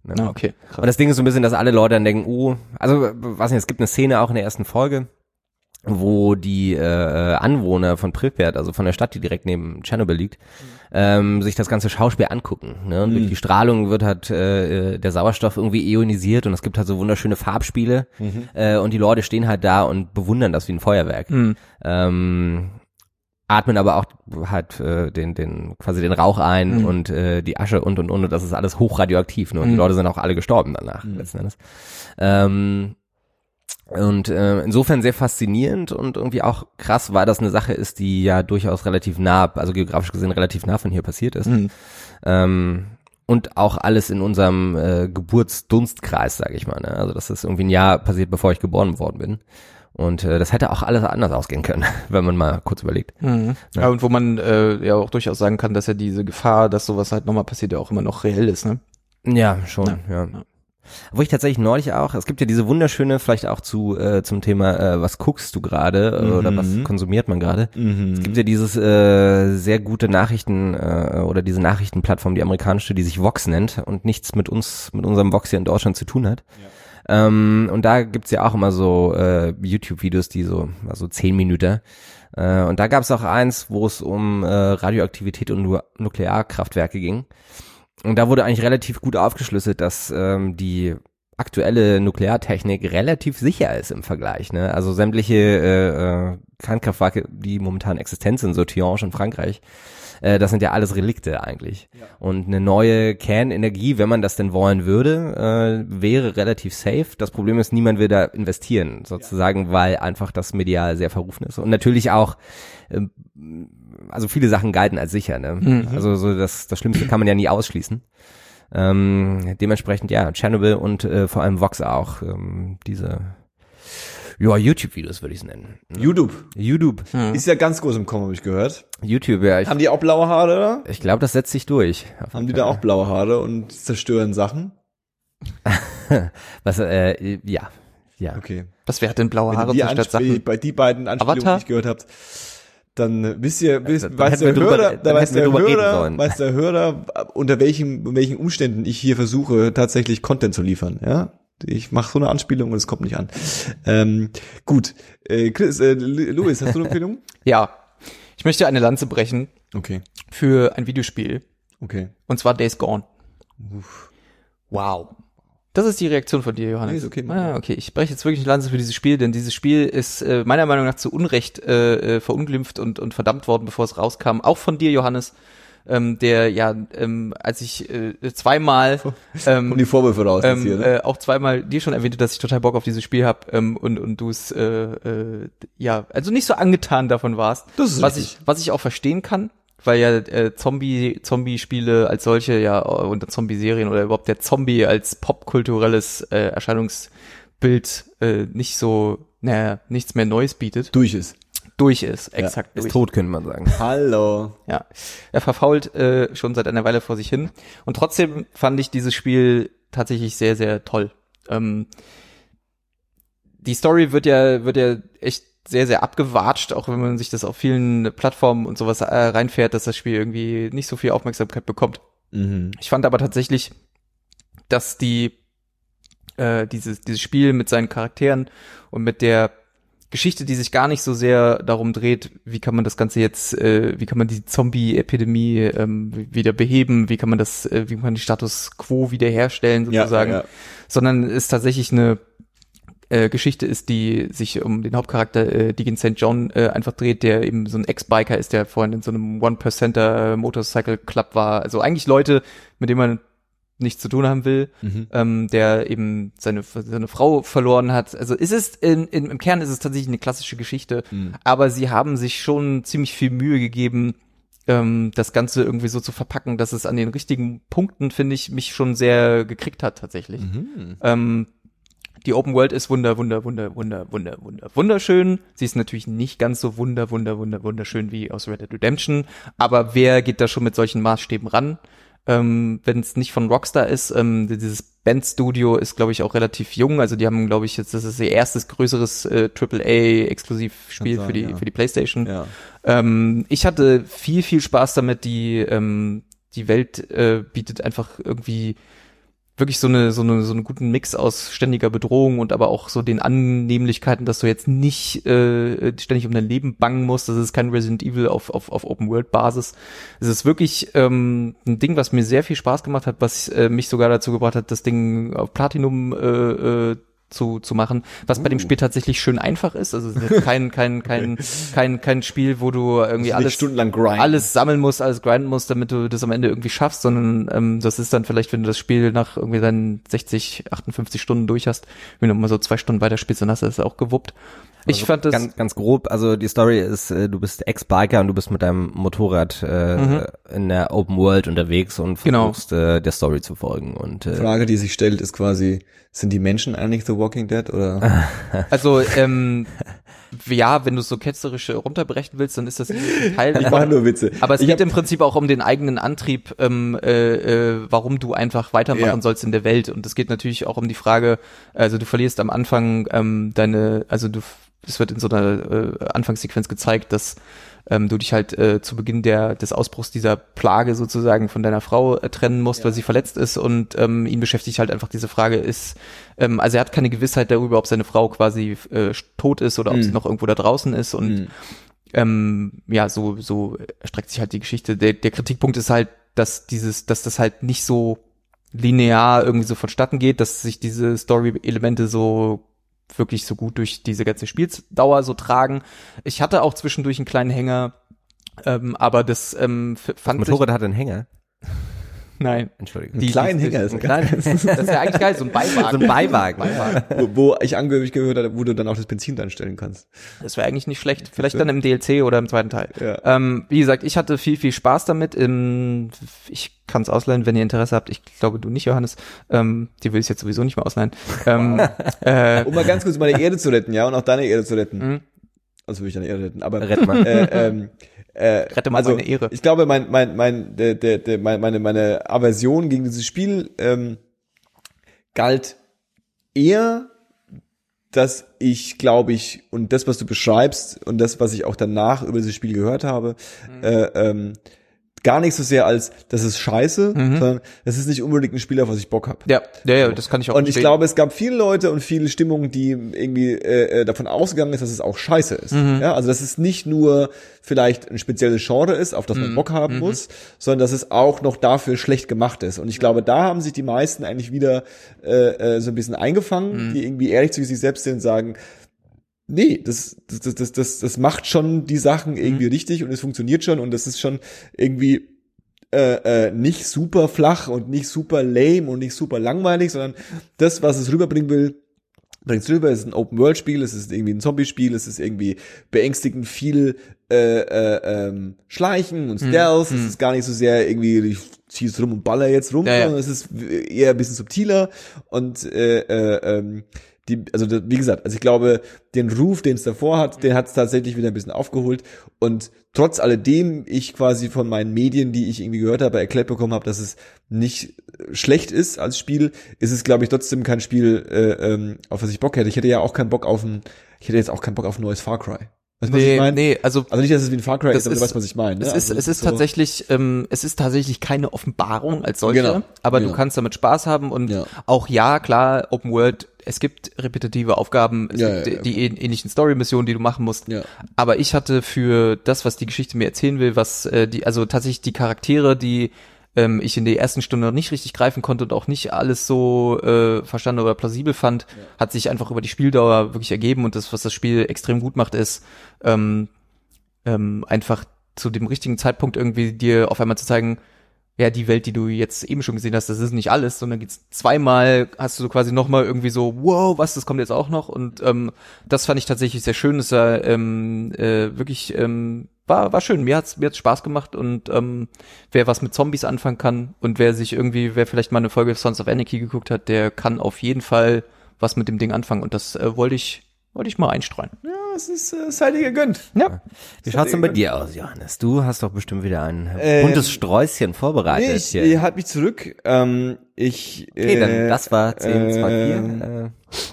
Ne? Ah, okay. Und das Ding ist so ein bisschen, dass alle Leute dann denken, oh, also was nicht, es gibt eine Szene auch in der ersten Folge, wo die äh, Anwohner von Pripyat, also von der Stadt, die direkt neben Tschernobyl liegt, ähm, sich das ganze Schauspiel angucken. Ne? Und durch die Strahlung wird halt äh, der Sauerstoff irgendwie ionisiert und es gibt halt so wunderschöne Farbspiele äh, und die Leute stehen halt da und bewundern das wie ein Feuerwerk. Mhm. Ähm, atmen aber auch halt äh, den den quasi den Rauch ein Mhm. und äh, die Asche und und und und das ist alles hochradioaktiv ne? und die Mhm. Leute sind auch alle gestorben danach letzten Endes. Ähm, und äh, insofern sehr faszinierend und irgendwie auch krass, weil das eine Sache ist, die ja durchaus relativ nah, also geografisch gesehen relativ nah von hier passiert ist. Mhm. Ähm, und auch alles in unserem äh, Geburtsdunstkreis, sage ich mal. Ne? Also das ist irgendwie ein Jahr passiert, bevor ich geboren worden bin. Und äh, das hätte auch alles anders ausgehen können, wenn man mal kurz überlegt. Mhm. Ja. und wo man äh, ja auch durchaus sagen kann, dass ja diese Gefahr, dass sowas halt nochmal passiert, ja auch immer noch reell ist, ne? Ja, schon, ja. ja. Wo ich tatsächlich neulich auch, es gibt ja diese wunderschöne, vielleicht auch zu äh, zum Thema, äh, was guckst du gerade äh, oder was konsumiert man gerade. Es gibt ja dieses äh, sehr gute Nachrichten äh, oder diese Nachrichtenplattform, die amerikanische, die sich Vox nennt und nichts mit uns, mit unserem Vox hier in Deutschland zu tun hat. Ähm, und da gibt's ja auch immer so äh, YouTube-Videos, die so, also zehn Minuten. Äh, und da gab's auch eins, wo es um äh, Radioaktivität und Nu Nuklearkraftwerke ging. Und da wurde eigentlich relativ gut aufgeschlüsselt, dass ähm, die aktuelle Nukleartechnik relativ sicher ist im Vergleich. Ne? Also sämtliche äh, äh, Kernkraftwerke, die momentan existent sind, so Tihange in Frankreich, äh, das sind ja alles Relikte eigentlich. Und eine neue Kernenergie, wenn man das denn wollen würde, äh, wäre relativ safe. Das Problem ist, niemand will da investieren, sozusagen, weil einfach das medial sehr verrufen ist. Und natürlich auch ähm, also viele Sachen galten als sicher, ne? Also so das, das Schlimmste kann man ja nie ausschließen. Ähm, dementsprechend ja, Chernobyl und äh, vor allem Vox auch ähm, diese ja, YouTube-Videos würde ich es nennen. YouTube. YouTube. Ist ja ganz groß im Kommen, habe ich gehört. YouTube, ja. Ich, Haben die auch blaue Haare, oder? ich glaube, das setzt sich durch. Haben die da auch blaue Haare und zerstören Sachen? Was, äh, ja. Ja. Okay. Was wer hat denn blaue Wenn Haare zerstört Anspiel Sachen? bei die beiden Anspielungen, Avatar? die ich gehört habt, dann wisst ihr, wisst, dann weiß der drüber- Hörer, dann da weiß der drüber Hörer, weiß der Hörer, unter welchen, unter welchen Umständen ich hier versuche, tatsächlich Content zu liefern, ja? Ich mache so eine Anspielung und es kommt nicht an. Ähm, gut, äh, Chris, äh, Louis, hast du eine Empfehlung? Ja. Ich möchte eine Lanze brechen Okay, für ein Videospiel. okay. Und zwar Days Gone. Wow. Das ist die Reaktion von dir, Johannes. Nee, ist okay. Ah, okay. Ich breche jetzt wirklich eine Lanze für dieses Spiel, denn dieses Spiel ist äh, meiner Meinung nach zu Unrecht äh, äh, verunglimpft und, und verdammt worden, bevor es rauskam. Auch von dir, Johannes. Ähm, der ja, ähm, als ich äh, zweimal ähm, Um die Vorwürfe raus ähm, hier, ne? äh, auch zweimal dir schon erwähnte, dass ich total Bock auf dieses Spiel hab ähm, und und du es äh, äh, ja also nicht so angetan davon warst. Das ist was richtig. ich was ich auch verstehen kann, weil ja äh, Zombie Zombie Spiele als solche ja und Zombie Serien oder überhaupt der Zombie als popkulturelles äh, Erscheinungsbild äh, nicht so naja, nichts mehr Neues bietet, Durch ist. Durch ist, exakt Ist durch. tot, könnte man sagen. Hallo. Ja, er verfault äh, schon seit einer Weile vor sich hin. Und trotzdem fand ich dieses Spiel tatsächlich sehr, sehr toll. Ähm, die Story wird ja, wird ja echt sehr, sehr abgewatscht, auch wenn man sich das auf vielen Plattformen und sowas äh, reinfährt, dass das Spiel irgendwie nicht so viel Aufmerksamkeit bekommt. Mhm. Ich fand aber tatsächlich, dass die äh, dieses dieses Spiel mit seinen Charakteren und mit der Geschichte, die sich gar nicht so sehr darum dreht, wie kann man das Ganze jetzt, äh, wie kann man die Zombie-Epidemie ähm, wieder beheben, wie kann man das, äh, wie kann man den Status quo wiederherstellen Ja, sozusagen, ja. sondern es tatsächlich eine äh, Geschichte ist, die sich um den Hauptcharakter äh, Deacon St. John äh, einfach dreht, der eben so ein Ex-Biker ist, der vorhin in so einem One-Percenter Motorcycle Club war. Also eigentlich Leute, mit denen man nichts zu tun haben will, Mhm. ähm, der eben seine, seine Frau verloren hat. Also ist es in, in, im Kern ist es tatsächlich eine klassische Geschichte, Mhm. aber sie haben sich schon ziemlich viel Mühe gegeben, ähm, das Ganze irgendwie so zu verpacken, dass es an den richtigen Punkten, finde ich, mich schon sehr gekriegt hat tatsächlich. Mhm. Ähm, die Open World ist wunder, wunder, wunder, wunder, wunder, wunder, wunderschön. Sie ist natürlich nicht ganz so wunder, wunder, wunder, wunderschön wie aus Red Dead Redemption. Aber wer geht da schon mit solchen Maßstäben ran? Ähm, Wenn es nicht von Rockstar ist, ähm, dieses Band Studio ist, glaube ich, auch relativ jung. Also die haben, glaube ich, jetzt das ist ihr erstes größeres äh, AAA-Exklusivspiel für die ja. für die PlayStation. Ja. Ähm, ich hatte viel, viel Spaß damit. Die, ähm, die Welt äh, bietet einfach irgendwie wirklich so eine, so eine, so einen guten Mix aus ständiger Bedrohung und aber auch so den Annehmlichkeiten, dass du jetzt nicht äh, ständig um dein Leben bangen musst. Das ist kein Resident Evil auf, auf, auf Open World Basis. Es ist wirklich ähm, ein Ding, was mir sehr viel Spaß gemacht hat, was äh, mich sogar dazu gebracht hat, das Ding auf Platinum äh, äh, zu, zu machen, was bei dem Spiel tatsächlich schön einfach ist. Also kein, kein, kein, kein, kein Spiel, wo du irgendwie alles stundenlang grinden. alles sammeln musst, alles grinden musst, damit du das am Ende irgendwie schaffst, sondern ähm, das ist dann vielleicht, wenn du das Spiel nach irgendwie deinen 60, 58 Stunden durch hast, wenn du mal so zwei Stunden weiter spielst, dann hast du das auch gewuppt. Ich Also fand das, ganz, ganz grob, also die Story ist, äh, du bist Ex-Biker und du bist mit deinem Motorrad äh, in der Open World unterwegs und Mhm. Genau. versuchst äh, der Story zu folgen. Und äh, Frage, die sich stellt, ist quasi, sind die Menschen eigentlich The Walking Dead oder? also ähm, ja, wenn du es so ketzerisch äh, runterbrechen willst, dann ist das Teil. Ich mache nur Witze. Aber es ich geht im Prinzip auch um den eigenen Antrieb, ähm, äh, äh, warum du einfach weitermachen Ja. sollst in der Welt. Und es geht natürlich auch um die Frage, also du verlierst am Anfang ähm, deine, also du, es wird in so einer äh, Anfangssequenz gezeigt, dass ähm, du dich halt äh, zu Beginn der des Ausbruchs dieser Plage sozusagen von deiner Frau äh, trennen musst, weil sie verletzt ist und ähm, ihn beschäftigt halt einfach diese Frage ist, ähm, also er hat keine Gewissheit darüber, ob seine Frau quasi äh, tot ist oder ob Mhm. sie noch irgendwo da draußen ist und Mhm. ähm, ja, so, so erstreckt sich halt die Geschichte. Der, der Kritikpunkt ist halt, dass dieses, dass das halt nicht so linear irgendwie so vonstatten geht, dass sich diese Story-Elemente so wirklich so gut durch diese ganze Spieldauer so tragen. Ich hatte auch zwischendurch einen kleinen Hänger, ähm, aber das ähm, f- das fand Motorrad hat einen Hänger. Nein, Entschuldigung. einen kleinen die- Hänger ist Ein kleines, das ist ja eigentlich geil, so ein Beiwagen. so ein Beiwagen. wo, wo ich angeblich gehört habe, wo du dann auch das Benzin dann stellen kannst. Das wäre eigentlich nicht schlecht. Vielleicht dann im DLC oder im zweiten Teil. Ja. Ähm, wie gesagt, ich hatte viel, viel Spaß damit. Ähm, ich kann es ausleihen, wenn ihr Interesse habt. Ich glaube, du nicht, Johannes. Ähm, die will ich jetzt sowieso nicht mehr ausleihen. Ähm, äh, Um mal ganz kurz meine Erde zu retten, ja, und auch deine Erde zu retten. Mhm. Also will ich deine Erde retten, aber Rett mal. äh, ähm, äh, Rette mal also, meine Ehre. Ich glaube, mein, mein, mein, der, der, mein- meine, meine Aversion gegen dieses Spiel ähm, galt eher, dass ich, glaube ich, und das, was du beschreibst und das, was ich auch danach über dieses Spiel gehört habe, Mhm. äh, ähm, gar nicht so sehr als, das ist scheiße, Mhm. sondern das ist nicht unbedingt ein Spiel, auf was ich Bock habe. ja, ja, ja, das kann ich auch Und ich verstehen. glaube, es gab viele Leute und viele Stimmungen, die irgendwie äh, äh, davon ausgegangen ist, dass es auch scheiße ist. Mhm. Ja, also dass es nicht nur vielleicht ein spezielles Genre ist, auf das Mhm. man Bock haben muss, sondern dass es auch noch dafür schlecht gemacht ist. Und ich glaube, da haben sich die meisten eigentlich wieder äh, äh, so ein bisschen eingefangen, Mhm. die irgendwie ehrlich zu sich selbst sind und sagen, nee, das, das, das, das, das, macht schon die Sachen Mhm. irgendwie richtig und es funktioniert schon und das ist schon irgendwie äh, äh, nicht super flach und nicht super lame und nicht super langweilig, sondern das, was es rüberbringen will, bringt's rüber. Es ist ein Open-World-Spiel, es ist irgendwie ein Zombie-Spiel, es ist irgendwie beängstigend viel äh, äh, ähm, Schleichen und Stealth. Es ist gar nicht so sehr irgendwie, ich zieh's rum und baller jetzt rum, Ja, ja. sondern es ist eher ein bisschen subtiler und äh, äh, ähm, die, also wie gesagt, also ich glaube, den Ruf, den es davor hat, den hat es tatsächlich wieder ein bisschen aufgeholt. Und trotz alledem ich quasi von meinen Medien, die ich irgendwie gehört habe, erklärt bekommen habe, dass es nicht schlecht ist als Spiel, ist es, glaube ich, trotzdem kein Spiel, äh, ähm, auf was ich Bock hätte. Ich hätte ja auch keinen Bock auf ein, ich hätte jetzt auch keinen Bock auf ein neues Far Cry. Weißt du, was ich Nee, meine? nee, also Also nicht, dass es wie ein Far Cry ist, aber ist- du weißt, was ich meine. Ne? Es ist, also es ist so- tatsächlich, ähm, es ist tatsächlich keine Offenbarung als solche, Genau. aber Genau. du kannst damit Spaß haben und Ja. auch ja, klar, Open World, es gibt repetitive Aufgaben, es Ja, gibt ja, ja. die ähn- ähnlichen Story-Missionen, die du machen musst. Ja. Aber ich hatte für das, was die Geschichte mir erzählen will, was äh, die, also tatsächlich die Charaktere, die ähm, ich in der ersten Stunde noch nicht richtig greifen konnte und auch nicht alles so äh, verstanden oder plausibel fand, hat sich einfach über die Spieldauer wirklich ergeben und das, was das Spiel extrem gut macht, ist ähm, ähm, einfach zu dem richtigen Zeitpunkt irgendwie dir auf einmal zu zeigen, ja, die Welt, die du jetzt eben schon gesehen hast, das ist nicht alles, sondern geht's zweimal, hast du so quasi nochmal irgendwie so, wow, was, das kommt jetzt auch noch. Und ähm, das fand ich tatsächlich sehr schön. Das war ähm, äh, wirklich, ähm, war, war schön. Mir hat's, mir hat's Spaß gemacht und ähm, wer was mit Zombies anfangen kann und wer sich irgendwie, wer vielleicht mal eine Folge Sons of Anarchy geguckt hat, der kann auf jeden Fall was mit dem Ding anfangen. Und das äh, wollte ich, wollte ich mal einstreuen. Ja, es ist, äh, sei dir gegönnt. Ja. Wie schaut's denn bei dir aus, Johannes? Du hast doch bestimmt wieder ein Ähm, buntes Sträußchen vorbereitet Nee, ich, hier. ich halte mich zurück. Ähm, ich, okay, dann äh, das war 10, 2, ähm,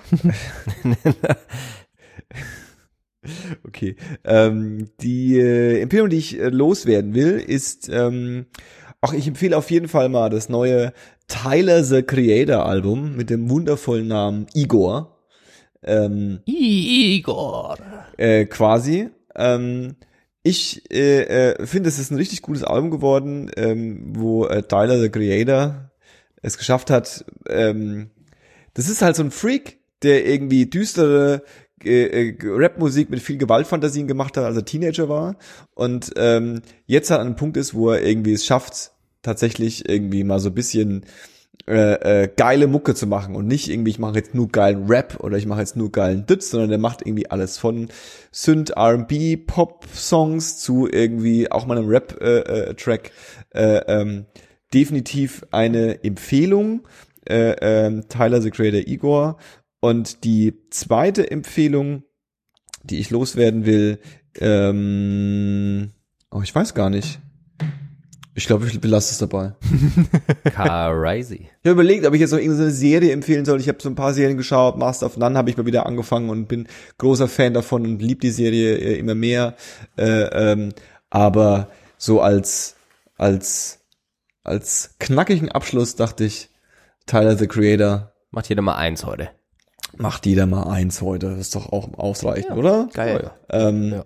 4. Äh, Okay. Ähm, die äh, Empfehlung, die ich äh, loswerden will, ist, ähm, auch ich empfehle auf jeden Fall mal das neue Tyler the Creator Album mit dem wundervollen Namen Igor. Ähm, Igor. äh, quasi. Ähm, ich äh, äh, finde, es ist ein richtig gutes Album geworden, ähm, wo äh, Tyler the Creator es geschafft hat. Ähm, das ist halt so ein Freak, der irgendwie düstere äh, äh, Rapmusik mit viel Gewaltfantasien gemacht hat, als er Teenager war und ähm, jetzt halt an einem Punkt ist, wo er irgendwie es schafft, tatsächlich irgendwie mal so ein bisschen äh, äh, geile Mucke zu machen und nicht irgendwie, ich mache jetzt nur geilen Rap oder ich mache jetzt nur geilen Dütz, sondern der macht irgendwie alles von Synth, R&B, Pop-Songs zu irgendwie auch mal einem Rap-Track. Äh, ähm, definitiv eine Empfehlung. Äh, ähm, Tyler, the Creator, Igor. Und die zweite Empfehlung, die ich loswerden will, ähm, oh, ich weiß gar nicht. Ich glaube, ich belasse es dabei. Crazy. Ich habe überlegt, ob ich jetzt noch irgendeine Serie empfehlen soll. Ich habe so ein paar Serien geschaut. Master of None habe ich mal wieder angefangen und bin großer Fan davon und lieb die Serie äh, immer mehr. Äh, ähm, aber so als als als knackigen Abschluss dachte ich, Tyler the Creator Macht jeder mal eins heute. macht jeder mal eins heute. Das ist doch auch ausreichend, oder? Geil. Ähm, Ja.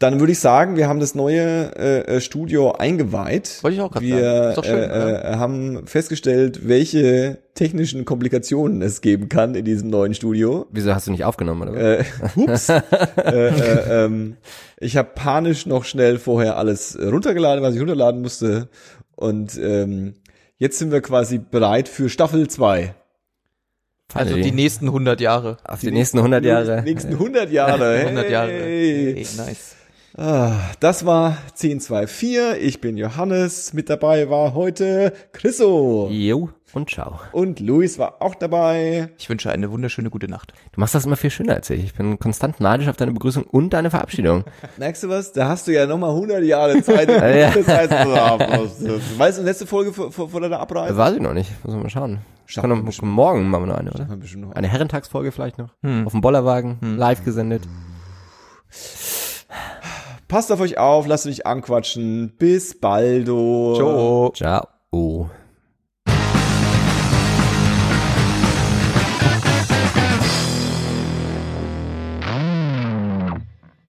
Dann würde ich sagen, wir haben das neue äh, äh, Studio eingeweiht. Wollte ich auch gerade Wir sagen. Ist doch schön, äh, äh, haben festgestellt, welche technischen Komplikationen es geben kann in diesem neuen Studio. Wieso hast du nicht aufgenommen, oder? was? Äh, hups. äh, äh, ähm, ich habe panisch noch schnell vorher alles runtergeladen, was ich runterladen musste. Und ähm, jetzt sind wir quasi bereit für Staffel 2. Also die nächsten 100 Jahre. auf die nächsten 100 Jahre. Die nächsten 100 Jahre. 100 Jahre. Hey. Hey, nice. Ah, das war 1024. Ich bin Johannes. Mit dabei war heute Chriso. Jo und ciao. Und Luis war auch dabei. Ich wünsche eine wunderschöne gute Nacht. Du machst das immer viel schöner als ich. Ich bin konstant neidisch auf deine Begrüßung und deine Verabschiedung. Merkst du was? Da hast du ja nochmal 100 Jahre Zeit. um Ja. das heißt, weißt du, letzte Folge vor, vor, vor deiner Abreise? Weiß ich noch nicht. Muss man mal schauen. Schaffen wir noch, morgen machen wir noch eine, oder? Wir noch Eine Herrentagsfolge vielleicht noch. Auf dem Bollerwagen, live gesendet. Passt auf euch auf, lasst euch anquatschen. Bis baldo. Ciao. Ciao.